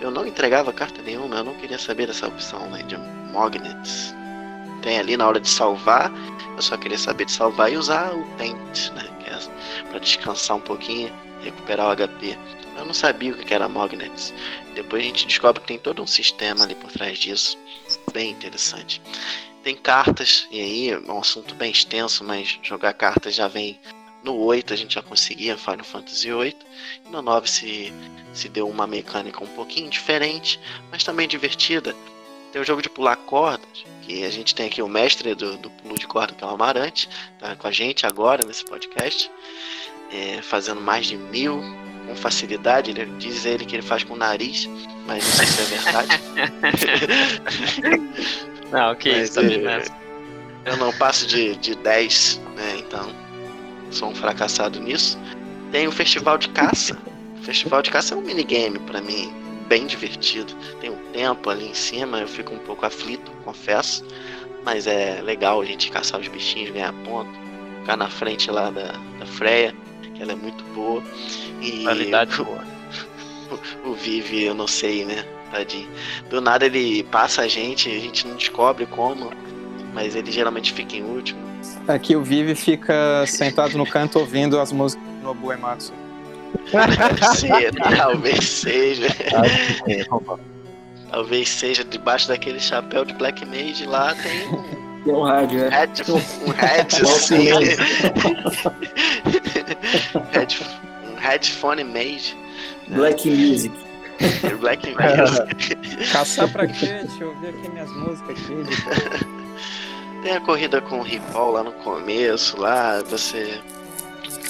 eu não entregava carta nenhuma, eu não queria saber dessa opção né, de Magnets. Tem ali na hora de salvar, eu só queria saber de salvar e usar o Tent, né? É para descansar um pouquinho, recuperar o HP. Eu não sabia o que era Magnets. Depois a gente descobre que tem todo um sistema ali por trás disso. Bem interessante. Tem cartas, e aí é um assunto bem extenso, mas jogar cartas já vem no 8, a gente já conseguia Final Fantasy 8. E no 9 se, se deu uma mecânica um pouquinho diferente, mas também divertida. Tem o jogo de pular cordas, que a gente tem aqui o mestre do, do pulo de corda, que é o Amarante, tá com a gente agora nesse podcast, é, fazendo mais de mil com facilidade. Ele, diz ele que ele faz com o nariz, mas não sei se é verdade. Não, ok, Mas, tá é, Eu não passo de, de 10, né? Então, sou um fracassado nisso. Tem o Festival de Caça. O Festival de Caça é um minigame para mim, bem divertido. Tem um tempo ali em cima, eu fico um pouco aflito, confesso. Mas é legal a gente caçar os bichinhos, ganhar ponto. Ficar na frente lá da, da Freya, que ela é muito boa. E Qualidade o, boa. O, o Vive, eu não sei, né? tadinho. Do nada ele passa a gente, a gente não descobre como, mas ele geralmente fica em último. Aqui o Vive fica sentado no canto ouvindo as músicas do Nobu Ematsu. Talvez seja. Talvez seja debaixo daquele chapéu de Black Mage lá tem um. Tem um rádio, é. Head, um head, head, um headphone mage. Black Music. Black Music. Caçar pra quê? Deixa eu ouvir aqui minhas músicas aqui. Tem a corrida com o Ripol lá no começo, lá você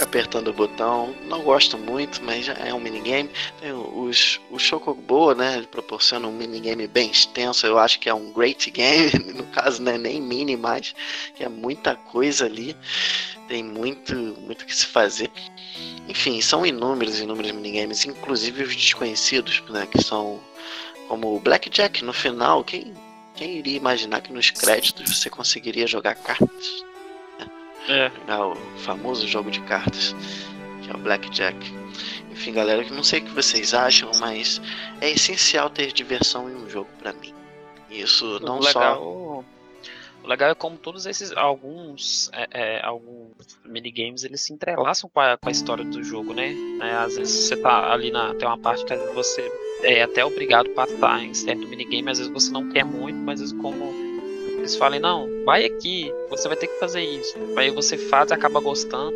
fica apertando o botão. Não gosto muito, mas é um minigame. Tem os, o Chocobo, né? Ele proporciona um minigame bem extenso. Eu acho que é um great game. No caso, não é nem mini mais, que é muita coisa ali. Tem muito, muito que se fazer. Enfim, são inúmeros, inúmeros minigames, inclusive os desconhecidos, né? Que são como o Blackjack no final. Quem, quem iria imaginar que nos créditos você conseguiria jogar cartas? É. O famoso jogo de cartas, que é o Blackjack. Enfim, galera, eu não sei o que vocês acham, mas é essencial ter diversão em um jogo para mim. Isso não o legal, só. O legal é como todos esses. Alguns. É, é, alguns minigames eles se entrelaçam com a, com a história do jogo, né? É, às vezes você tá ali na. Tem uma parte que você é até obrigado a passar em certo minigame, às vezes você não quer muito, mas às vezes como eles falam, não, vai aqui, você vai ter que fazer isso. Aí você faz e acaba gostando.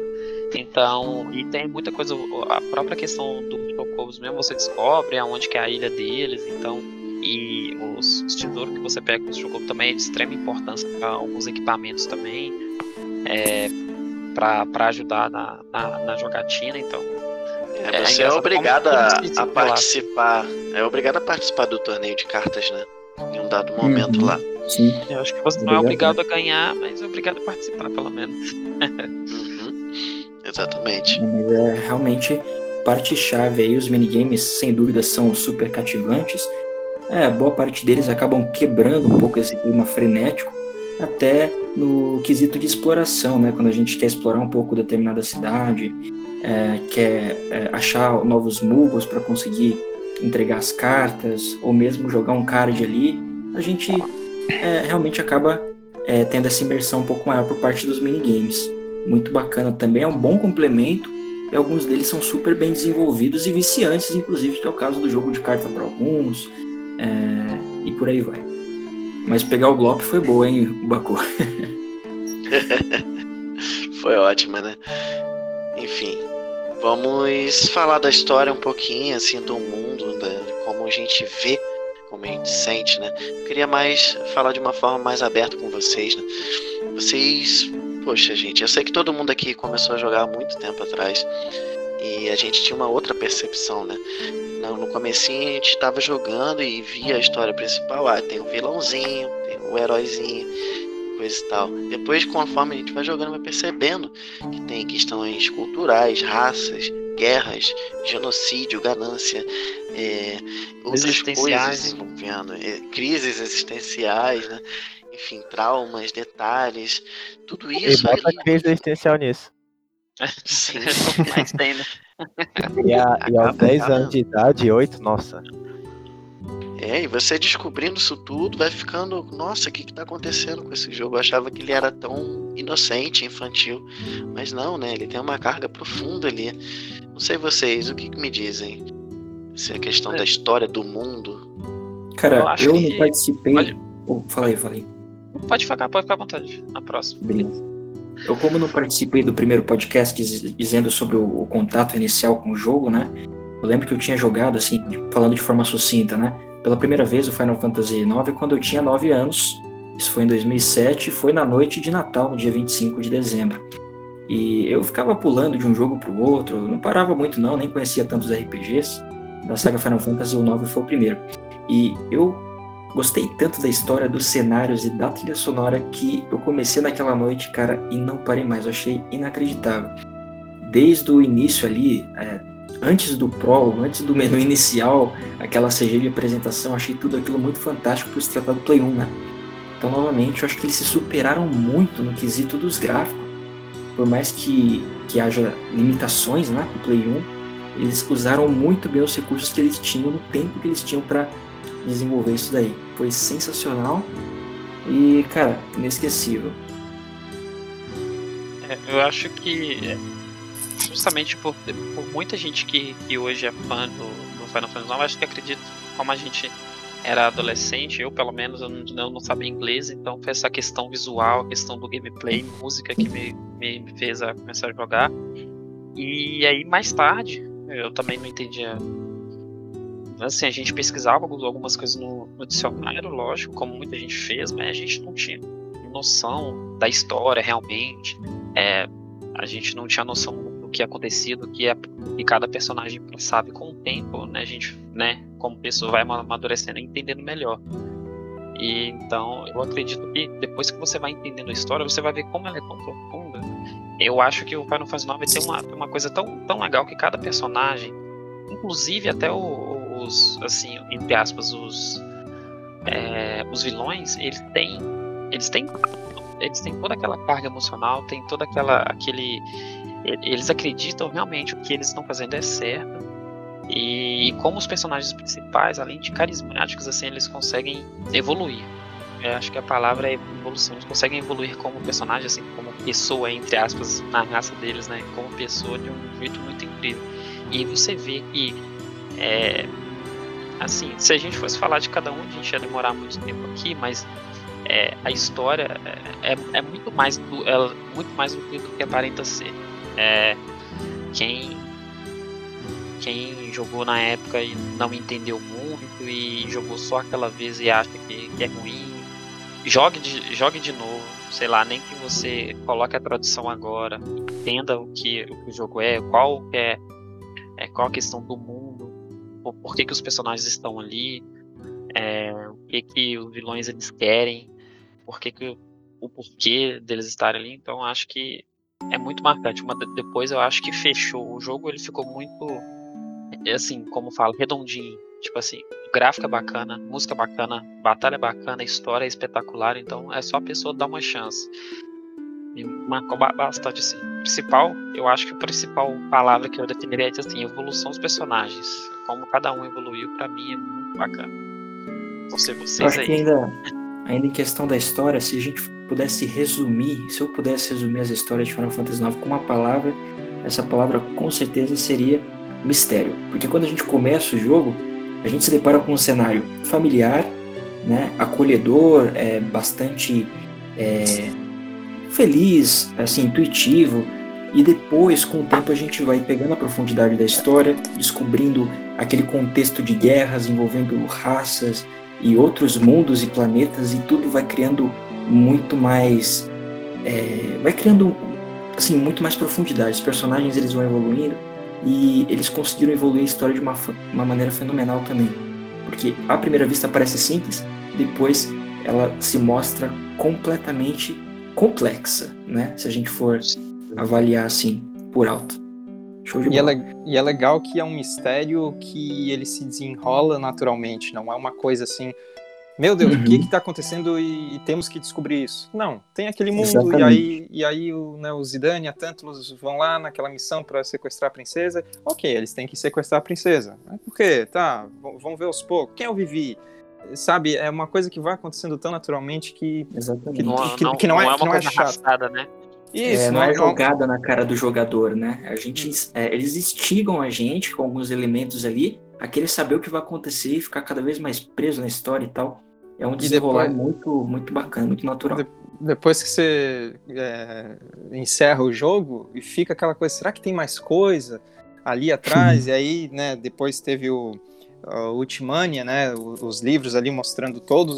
Então, e tem muita coisa, a própria questão dos Chocobos mesmo, você descobre aonde que é a ilha deles, então, e os, os tesouros que você pega com os Chocobos também é de extrema importância para alguns equipamentos também, é, para ajudar na, na, na, jogatina, então. É, você é, é obrigado a, a participar, é obrigado a participar do torneio de cartas, né? Em um dado momento uhum. lá. Sim. Eu acho que você não é obrigado a ganhar, mas é obrigado a participar, pelo menos. uhum. Exatamente. Mas é realmente parte-chave aí, os minigames sem dúvida são super cativantes. É, boa parte deles acabam quebrando um pouco esse clima frenético, até no quesito de exploração, né? Quando a gente quer explorar um pouco determinada cidade, é, quer é, achar novos moves para conseguir entregar as cartas, ou mesmo jogar um card ali, a gente é, realmente acaba é, tendo essa imersão um pouco maior por parte dos minigames. Muito bacana também, é um bom complemento e alguns deles são super bem desenvolvidos e viciantes, inclusive, que é o caso do jogo de carta para alguns, é, e por aí vai. Mas pegar o Glop foi boa, hein, Baku? foi ótima, né? Enfim, vamos falar da história um pouquinho, assim, do mundo, da, como a gente vê como a gente sente, né? Eu queria mais falar de uma forma mais aberta com vocês, né? Vocês, poxa, gente, eu sei que todo mundo aqui começou a jogar há muito tempo atrás e a gente tinha uma outra percepção, né? No comecinho a gente estava jogando e via a história principal, ah, tem o um vilãozinho, tem o um heróizinho, coisa e tal. Depois, conforme a gente vai jogando, vai percebendo que tem questões culturais, raças, guerras, genocídio, ganância, é, outras coisas envolvendo, é, crises existenciais, né? enfim, traumas, detalhes, tudo isso. E bota ali... crise existencial nisso. Sim, mais tem, né? E, a, e aos 10 anos de idade, 8, nossa. É, e você descobrindo isso tudo, vai ficando, nossa, o que, que tá acontecendo com esse jogo? Eu achava que ele era tão inocente, infantil. Mas não, né? Ele tem uma carga profunda ali. Não sei vocês, o que, que me dizem? Se é a questão é. da história do mundo. Cara, eu, eu que... não participei. Pode... Oh, fala aí, fala aí. Pode ficar, pode ficar à vontade. Na próxima. Beleza. Eu, como não participei do primeiro podcast dizendo sobre o, o contato inicial com o jogo, né? Eu lembro que eu tinha jogado, assim, falando de forma sucinta, né? Pela primeira vez o Final Fantasy IX quando eu tinha 9 anos. Isso foi em 2007 foi na noite de Natal, no dia 25 de dezembro. E eu ficava pulando de um jogo para o outro, não parava muito não, nem conhecia tantos RPGs. Da saga Final Fantasy, o 9 foi o primeiro. E eu gostei tanto da história, dos cenários e da trilha sonora que eu comecei naquela noite, cara, e não parei mais. Eu achei inacreditável. Desde o início ali, é, antes do prólogo, antes do menu inicial, aquela CG de apresentação, achei tudo aquilo muito fantástico por se tratar do Play 1, né? Então, novamente, eu acho que eles se superaram muito no quesito dos gráficos por mais que, que haja limitações né, no Play 1, eles usaram muito bem os recursos que eles tinham no tempo que eles tinham para desenvolver isso daí. Foi sensacional e, cara, inesquecível. É, eu acho que justamente por, por muita gente que, que hoje é fã do, do Final Fantasy IX, acho que acredito como a gente era adolescente, eu pelo menos eu não, eu não sabia inglês, então foi essa questão visual, a questão do gameplay, música que me, me fez a começar a jogar. E aí mais tarde, eu também não entendia. Assim, a gente pesquisava algumas coisas no, no dicionário, lógico, como muita gente fez, mas a gente não tinha noção da história realmente. É, a gente não tinha noção que acontecia, do que, é, e cada personagem sabe com o tempo, né? A gente, né, como pessoa, vai amadurecendo e entendendo melhor. E então, eu acredito que depois que você vai entendendo a história, você vai ver como ela é tão profunda. Eu acho que o Final Fantasy IX tem uma, uma coisa tão, tão legal que cada personagem, inclusive até os, assim, entre aspas, os, é, os vilões, eles têm, eles têm eles têm toda aquela carga emocional, tem toda aquela aquele eles acreditam realmente o que eles estão fazendo é certo. E, como os personagens principais, além de carismáticos, assim, eles conseguem evoluir. Eu acho que a palavra é evolução. Eles conseguem evoluir como personagem, assim, como pessoa, entre aspas, na raça deles, né? Como pessoa de um jeito muito incrível. E você vê que, é, assim, se a gente fosse falar de cada um, a gente ia demorar muito tempo aqui, mas é, a história é, é, muito mais do, é muito mais do que, do que aparenta ser. É, quem quem jogou na época e não entendeu muito e jogou só aquela vez e acha que, que é ruim, jogue de, jogue de novo. Sei lá, nem que você coloque a tradução agora, entenda o que o, que o jogo é, qual é, é qual a questão do mundo, por, por que, que os personagens estão ali, é, o que, que os vilões eles querem, por que, o porquê deles estarem ali. Então acho que é muito marcante. Uma, depois eu acho que fechou o jogo, ele ficou muito assim, como falo, redondinho. Tipo assim, gráfico é bacana, música é bacana, batalha é bacana, história é espetacular, então é só a pessoa dar uma chance. Me marcou bastante assim. Principal, eu acho que a principal palavra que eu definiria é assim, evolução dos personagens. Como cada um evoluiu, para mim é muito bacana. Não sei vocês aí. Ainda, ainda em questão da história, se a gente pudesse resumir, se eu pudesse resumir as histórias de Final Fantasy IX com uma palavra, essa palavra com certeza seria mistério. Porque quando a gente começa o jogo, a gente se depara com um cenário familiar, né, acolhedor, é, bastante é, feliz, assim, intuitivo. E depois, com o tempo, a gente vai pegando a profundidade da história, descobrindo aquele contexto de guerras envolvendo raças e outros mundos e planetas, e tudo vai criando muito mais. É, vai criando assim, muito mais profundidade. Os personagens eles vão evoluindo e eles conseguiram evoluir a história de uma, uma maneira fenomenal também. Porque à primeira vista parece simples, depois ela se mostra completamente complexa, né? Se a gente for avaliar assim, por alto. Show de bola. E é, e é legal que é um mistério que ele se desenrola naturalmente, não é uma coisa assim meu Deus, uhum. o que está acontecendo e, e, temos que descobrir isso? Não, tem aquele mundo Exatamente. e aí, e aí o, né, o Zidane e a Tantalus vão lá naquela missão para sequestrar a princesa. Ok, eles têm que sequestrar a princesa. Mas por quê? Tá, vamos ver aos poucos. Quem é o Vivi? Sabe, é uma coisa que vai acontecendo tão naturalmente que, Exatamente. que, não, que, não, que não, é, não é uma coisa arrastada, né? Isso, é, não, é, jogada na cara do jogador, né? A gente, é, eles instigam a gente com alguns elementos ali a querer saber o que vai acontecer e ficar cada vez mais preso na história e tal. É um desenrolar depois, muito, muito bacana, muito natural. De, depois que você é, encerra o jogo e fica aquela coisa, será que tem mais coisa ali atrás? e aí, né, depois teve o, o Ultimania, né, os, os, livros ali mostrando todas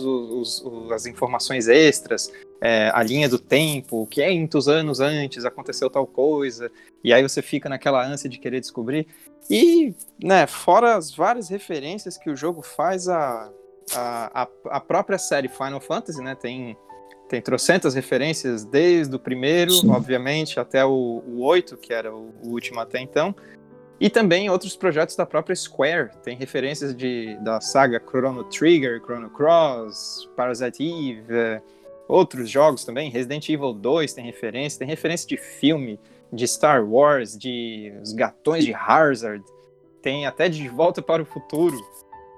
as informações extras, é, a linha do tempo, 500 anos antes aconteceu tal coisa, e aí você fica naquela ânsia de querer descobrir. E, né, fora as várias referências que o jogo faz a a, a, própria série Final Fantasy, né, tem, tem trocentas referências, desde o primeiro, Sim. obviamente, até o, o 8, que era o, o, último até então, e também outros projetos da própria Square, tem referências de, da saga Chrono Trigger, Chrono Cross, Parasite Eve, é, outros jogos também, Resident Evil 2 tem referência, tem referência de filme, de Star Wars, de Os Gatões de Hazard, tem até De Volta para o Futuro,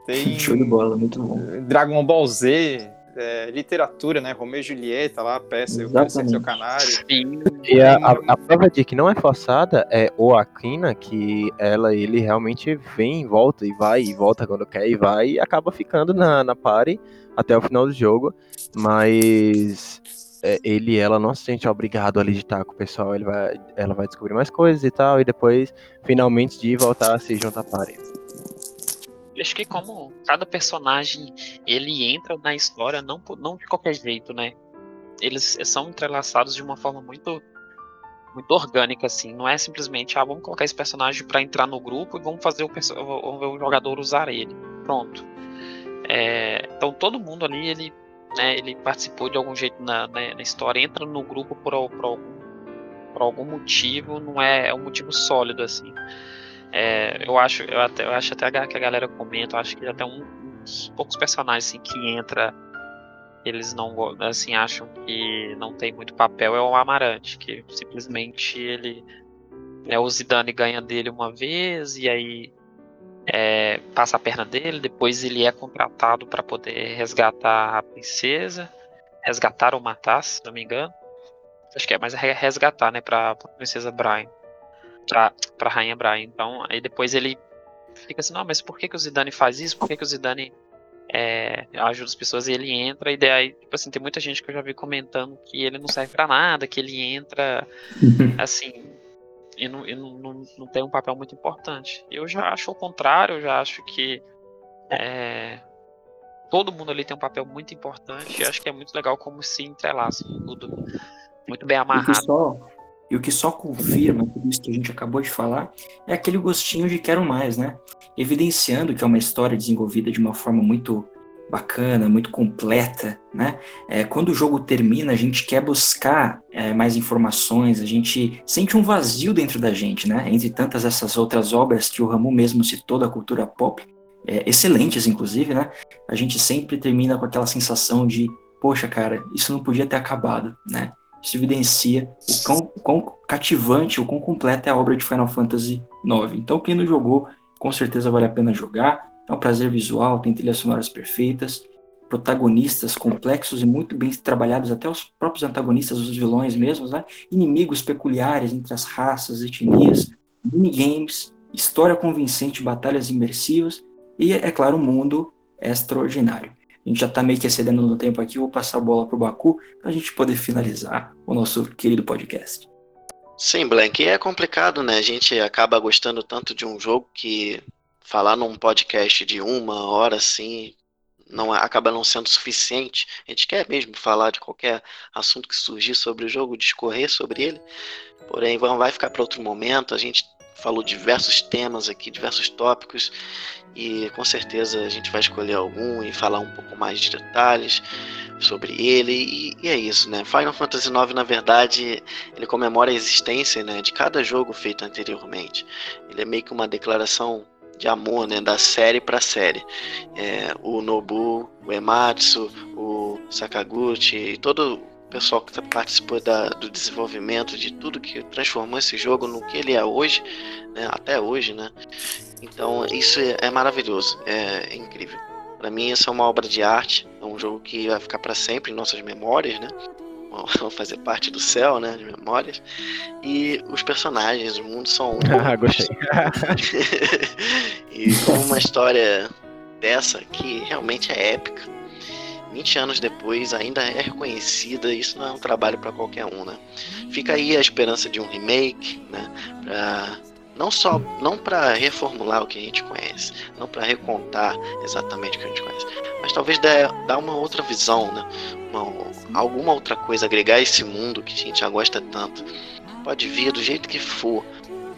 tem Show de bola, muito bom. Dragon Ball Z, é, literatura, né? Romeu e Julieta lá, a peça, eu conheci seu canário. Sim. E a, a, a, prova de que não é forçada é o Aquina, que ela, ele realmente vem e volta, e vai e volta quando quer, e vai, e acaba ficando na, na party até o final do jogo, mas é, ele ela não se sente obrigado a estar com o pessoal, ele vai, ela vai descobrir mais coisas e tal, e depois, finalmente, de voltar a se juntar à party acho que como cada personagem ele entra na história não, não de qualquer jeito, né? Eles são entrelaçados de uma forma muito muito orgânica assim, não é simplesmente ah, vamos colocar esse personagem para entrar no grupo e vamos fazer o, o jogador usar ele. Pronto. É, então todo mundo ali ele né, ele participou de algum jeito na, na, na história, entra no grupo por, por algum por algum motivo, não é, é um motivo sólido assim. É, eu acho, eu até, eu acho até que a galera comenta, eu acho que até um, uns poucos personagens assim, que entra, eles não assim acham que não tem muito papel é o Amarante, que simplesmente ele é o Zidane ganha dele uma vez e aí é, passa a perna dele, depois ele é contratado para poder resgatar a princesa, resgatar ou matar, se não me engano. Acho que é mais resgatar, né, para princesa Brian pra, pra Rainha Brian. Então, aí depois ele fica assim, não, mas por que, que o Zidane faz isso? Por que, que o Zidane é, ajuda as pessoas e ele entra, e daí, tipo assim, tem muita gente que eu já vi comentando que ele não serve para nada, que ele entra, assim, e, não, e não, não, não, tem um papel muito importante. Eu já acho o contrário, eu já acho que é, todo mundo ali tem um papel muito importante, e acho que é muito legal como se entrelaça tudo muito bem amarrado. Só, e o que só confirma tudo isso que a gente acabou de falar é aquele gostinho de quero mais, né? Evidenciando que é uma história desenvolvida de uma forma muito bacana, muito completa, né? É, quando o jogo termina, a gente quer buscar é, mais informações, a gente sente um vazio dentro da gente, né? Entre tantas essas outras obras que o Ramu mesmo citou da cultura pop, é, excelentes inclusive, né? A gente sempre termina com aquela sensação de, poxa, cara, isso não podia ter acabado, né? Isso evidencia o quão, quão cativante, o quão completa é a obra de Final Fantasy IX. Então, quem não jogou, com certeza vale a pena jogar. É um prazer visual, tem trilhas sonoras perfeitas, protagonistas complexos e muito bem trabalhados, até os próprios antagonistas, os vilões mesmos, né? Inimigos peculiares entre as raças, etnias, minigames, história convincente, batalhas imersivas e, é claro, um mundo extraordinário. A gente já está meio que excedendo no tempo aqui, vou passar a bola para o Baku para a gente poder finalizar o nosso querido podcast. Sim, Blank, é complicado, né? A gente acaba gostando tanto de um jogo que falar num podcast de uma hora assim não é, acaba não sendo suficiente. A gente quer mesmo falar de qualquer assunto que surgir sobre o jogo, discorrer sobre ele. Porém, vai ficar para outro momento. A gente falou diversos temas aqui, diversos tópicos, e com certeza a gente vai escolher algum e falar um pouco mais de detalhes sobre ele. E, e é isso, né? Final Fantasy IX, na verdade, ele comemora a existência né, de cada jogo feito anteriormente. Ele é meio que uma declaração de amor, né, da série para série. É, o Nobu, o Ematsu, o Sakaguchi todo pessoal que participou da, do desenvolvimento de tudo que transformou esse jogo no que ele é hoje, né, até hoje, né? Então isso é, é maravilhoso, é, é incrível. Para mim isso é uma obra de arte, é um jogo que vai ficar para sempre em nossas memórias, né? Vão fazer parte do céu, né, de memórias. E os personagens, o mundo são um. Ah, gostei. e uma história dessa que realmente é épica 20 anos depois ainda é reconhecida, isso não é um trabalho para qualquer um, né? Fica aí a esperança de um remake, né? Pra, não só não para reformular o que a gente conhece, não para recontar exatamente o que a gente conhece, mas talvez dar, dar uma outra visão, né? Uma, alguma outra coisa, agregar esse mundo que a gente já gosta tanto. Pode vir do jeito que for,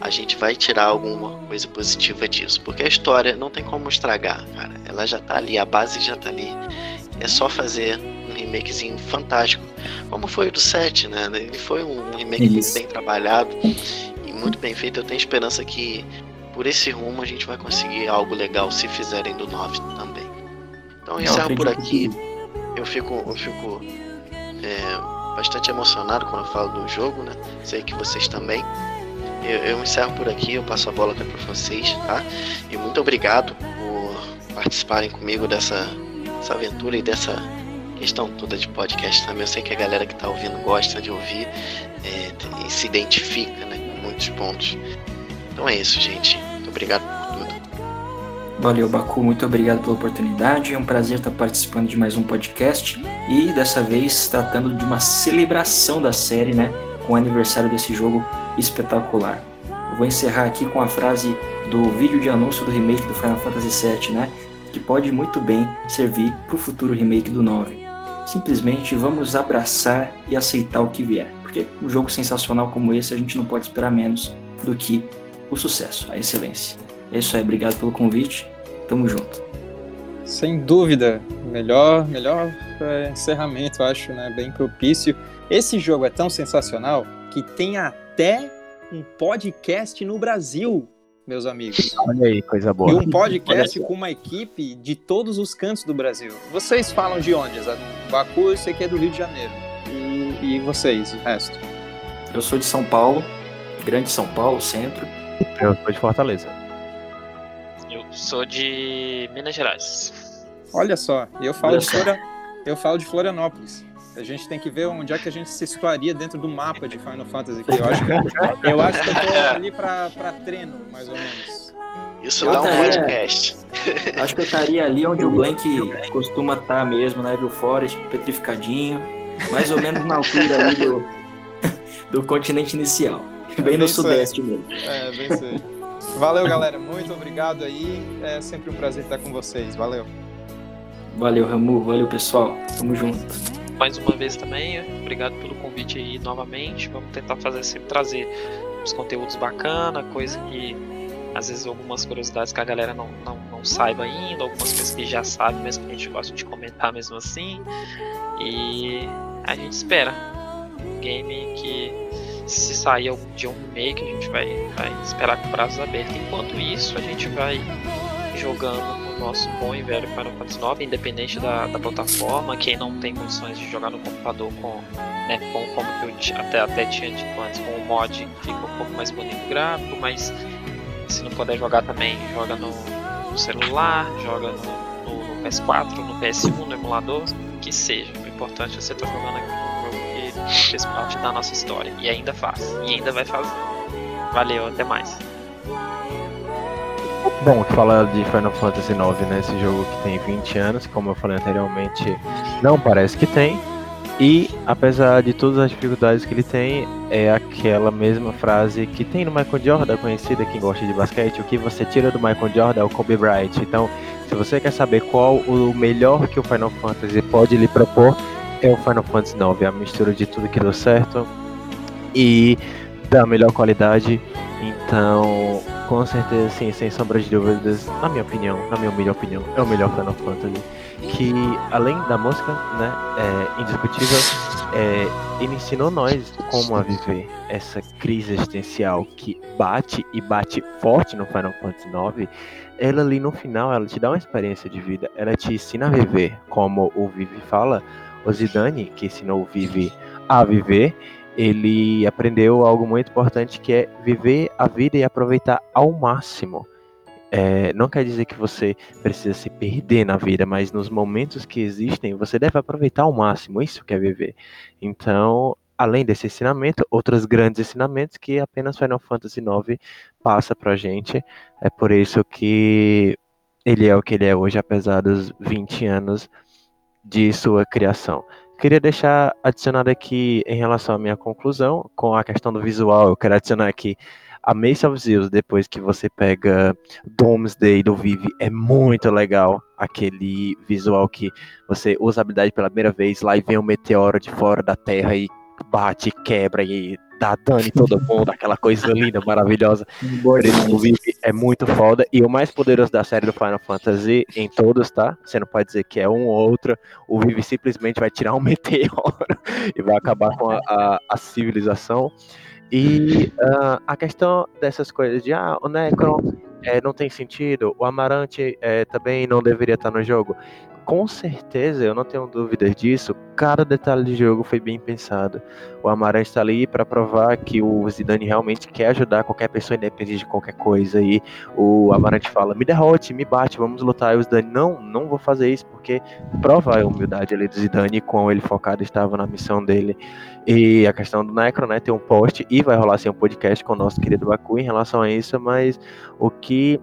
a gente vai tirar alguma coisa positiva disso, porque a história não tem como estragar, cara. Ela já tá ali, a base já tá ali. É só fazer um remakezinho fantástico, como foi o do 7, né? Ele foi um remake Isso. bem trabalhado e muito bem feito. Eu tenho esperança que por esse rumo a gente vai conseguir algo legal se fizerem do 9 também. Então eu encerro por aqui. Eu fico, eu fico é, bastante emocionado quando eu falo do jogo, né? Sei que vocês também. Eu, eu encerro por aqui, eu passo a bola para vocês, tá? E muito obrigado por participarem comigo dessa essa aventura e dessa questão toda de podcast também. Eu sei que a galera que está ouvindo gosta de ouvir é, e se identifica né, com muitos pontos. Então é isso, gente. Muito obrigado. Valeu, Baku. Muito obrigado pela oportunidade. É um prazer estar participando de mais um podcast e dessa vez tratando de uma celebração da série, né? Com o aniversário desse jogo espetacular. Eu vou encerrar aqui com a frase do vídeo de anúncio do remake do Final Fantasy VII, né? Que pode muito bem servir para o futuro remake do 9. Simplesmente vamos abraçar e aceitar o que vier. Porque um jogo sensacional como esse a gente não pode esperar menos do que o sucesso, a excelência. É isso aí, obrigado pelo convite. Tamo junto. Sem dúvida, melhor, melhor é, encerramento, acho, né? Bem propício. Esse jogo é tão sensacional que tem até um podcast no Brasil, meus amigos. Olha aí, coisa boa. E um podcast com uma equipe de todos os cantos do Brasil. Vocês falam de onde? Baku, eu sei que é do Rio de Janeiro. E, e vocês, o resto? Eu sou de São Paulo, Grande São Paulo, centro. Eu sou de Fortaleza. Sou de Minas Gerais. Olha só, eu falo, de, Flora... eu falo de Florianópolis. A gente tem que ver onde é que a gente se situaria dentro do mapa de Final Fantasy. Eu acho que eu, acho que eu tô ali pra, pra treino, mais ou menos. Isso eu dá um podcast. Acho que eu estaria ali onde o Blank costuma estar tá mesmo, né? Viu Forest, petrificadinho. Mais ou menos na altura ali do, do continente inicial. Bem, no sudeste mesmo. É, bem sei. Valeu, galera. Muito obrigado aí. É sempre um prazer estar com vocês. Valeu. Valeu, Ramu. Valeu, pessoal. Tamo junto. Mais uma vez também, obrigado pelo convite aí novamente. Vamos tentar fazer sempre trazer os conteúdos bacana, coisa que às vezes algumas curiosidades que a galera não, não, não saiba ainda, algumas coisas que já sabe, mas que a gente gosta de comentar mesmo assim. E a gente espera. Game que se sair algum dia um remake, a gente vai, vai esperar com braços abertos. Enquanto isso, a gente vai jogando o nosso bom e velho Final Fantasy IX, independente da, da plataforma. Quem não tem condições de jogar no computador com, né, com como eu até, até tinha dito antes, com o mod fica um pouco mais bonito o gráfico, mas se não puder jogar também, joga no, no celular, joga no, no, no, PS4, no PS1, no emulador, que seja. O importante é você estar jogando aqui fez parte da nossa história e ainda faz, e ainda vai fazer. Valeu, até mais. Bom, falar de Final Fantasy IX, né? Esse jogo que tem 20 anos, como eu falei anteriormente, não parece que tem. E apesar de todas as dificuldades que ele tem, é aquela mesma frase que tem no Michael Jordan, conhecida quem gosta de basquete, o que você tira do Michael Jordan é o Kobe Bryant. Então, se você quer saber qual o melhor que o Final Fantasy pode lhe propor, é o Final Fantasy IX, é a mistura de tudo que deu certo e da melhor qualidade. Então, com certeza, sim, sem sombra de dúvidas, na minha opinião, na minha humilde opinião, é o melhor Final Fantasy. Que, além da música, né, é indiscutível, é, ele ensinou nós como a viver essa crise existencial que bate e bate forte no Final Fantasy IX. Ela ali no final, ela te dá uma experiência de vida, ela te ensina a viver, como o Vivi fala, o Zidane, que ensinou o Vivi a viver, ele aprendeu algo muito importante que é viver a vida e aproveitar ao máximo. É, não quer dizer que você precisa se perder na vida, mas nos momentos que existem, você deve aproveitar ao máximo. Isso que é viver. Então, além desse ensinamento, outros grandes ensinamentos que apenas Final Fantasy IX passa pra gente. É por isso que ele é o que ele é hoje, apesar dos 20 anos de sua criação. Queria deixar adicionado aqui em relação à minha conclusão, com a questão do visual, eu quero adicionar aqui a Mace of Zeus, depois que você pega Doomsday do Vive, é muito legal. Aquele visual que você usa a habilidade pela primeira vez, lá e vem um meteoro de fora da Terra e bate, quebra e dá dano em todo mundo, aquela coisa linda, maravilhosa. O Vive é muito foda. E o mais poderoso da série do Final Fantasy em todos, tá? Você não pode dizer que é um ou outro. O Vive simplesmente vai tirar um meteoro e vai acabar com a, a, a civilização. E uh, a questão dessas coisas de ah, o Necron é, não tem sentido, o Amarante é, também não deveria estar no jogo. Com certeza, eu não tenho dúvidas disso, cada detalhe de jogo foi bem pensado. O Amarante está ali para provar que o Zidane realmente quer ajudar qualquer pessoa, independente de qualquer coisa. E o Amarante fala: me derrote, me bate, vamos lutar. E o Zidane: não, não vou fazer isso, porque prova a humildade ali do Zidane, com ele focado estava na missão dele. E a questão do Necro, né? Tem um post e vai rolar assim, um podcast com o nosso querido Baku em relação a isso, mas o que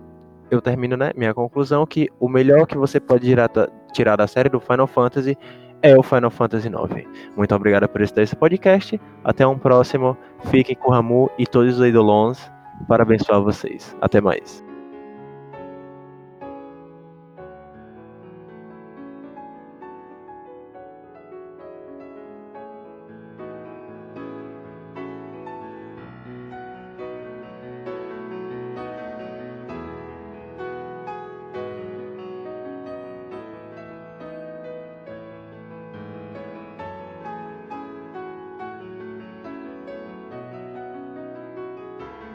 eu termino, né, minha conclusão que o melhor que você pode tirar da, tirar da série do Final Fantasy é o Final Fantasy IX. Muito obrigado por assistir esse podcast. Até um próximo. Fiquem com o Ramu e todos os Eidolons para abençoar vocês. Até mais.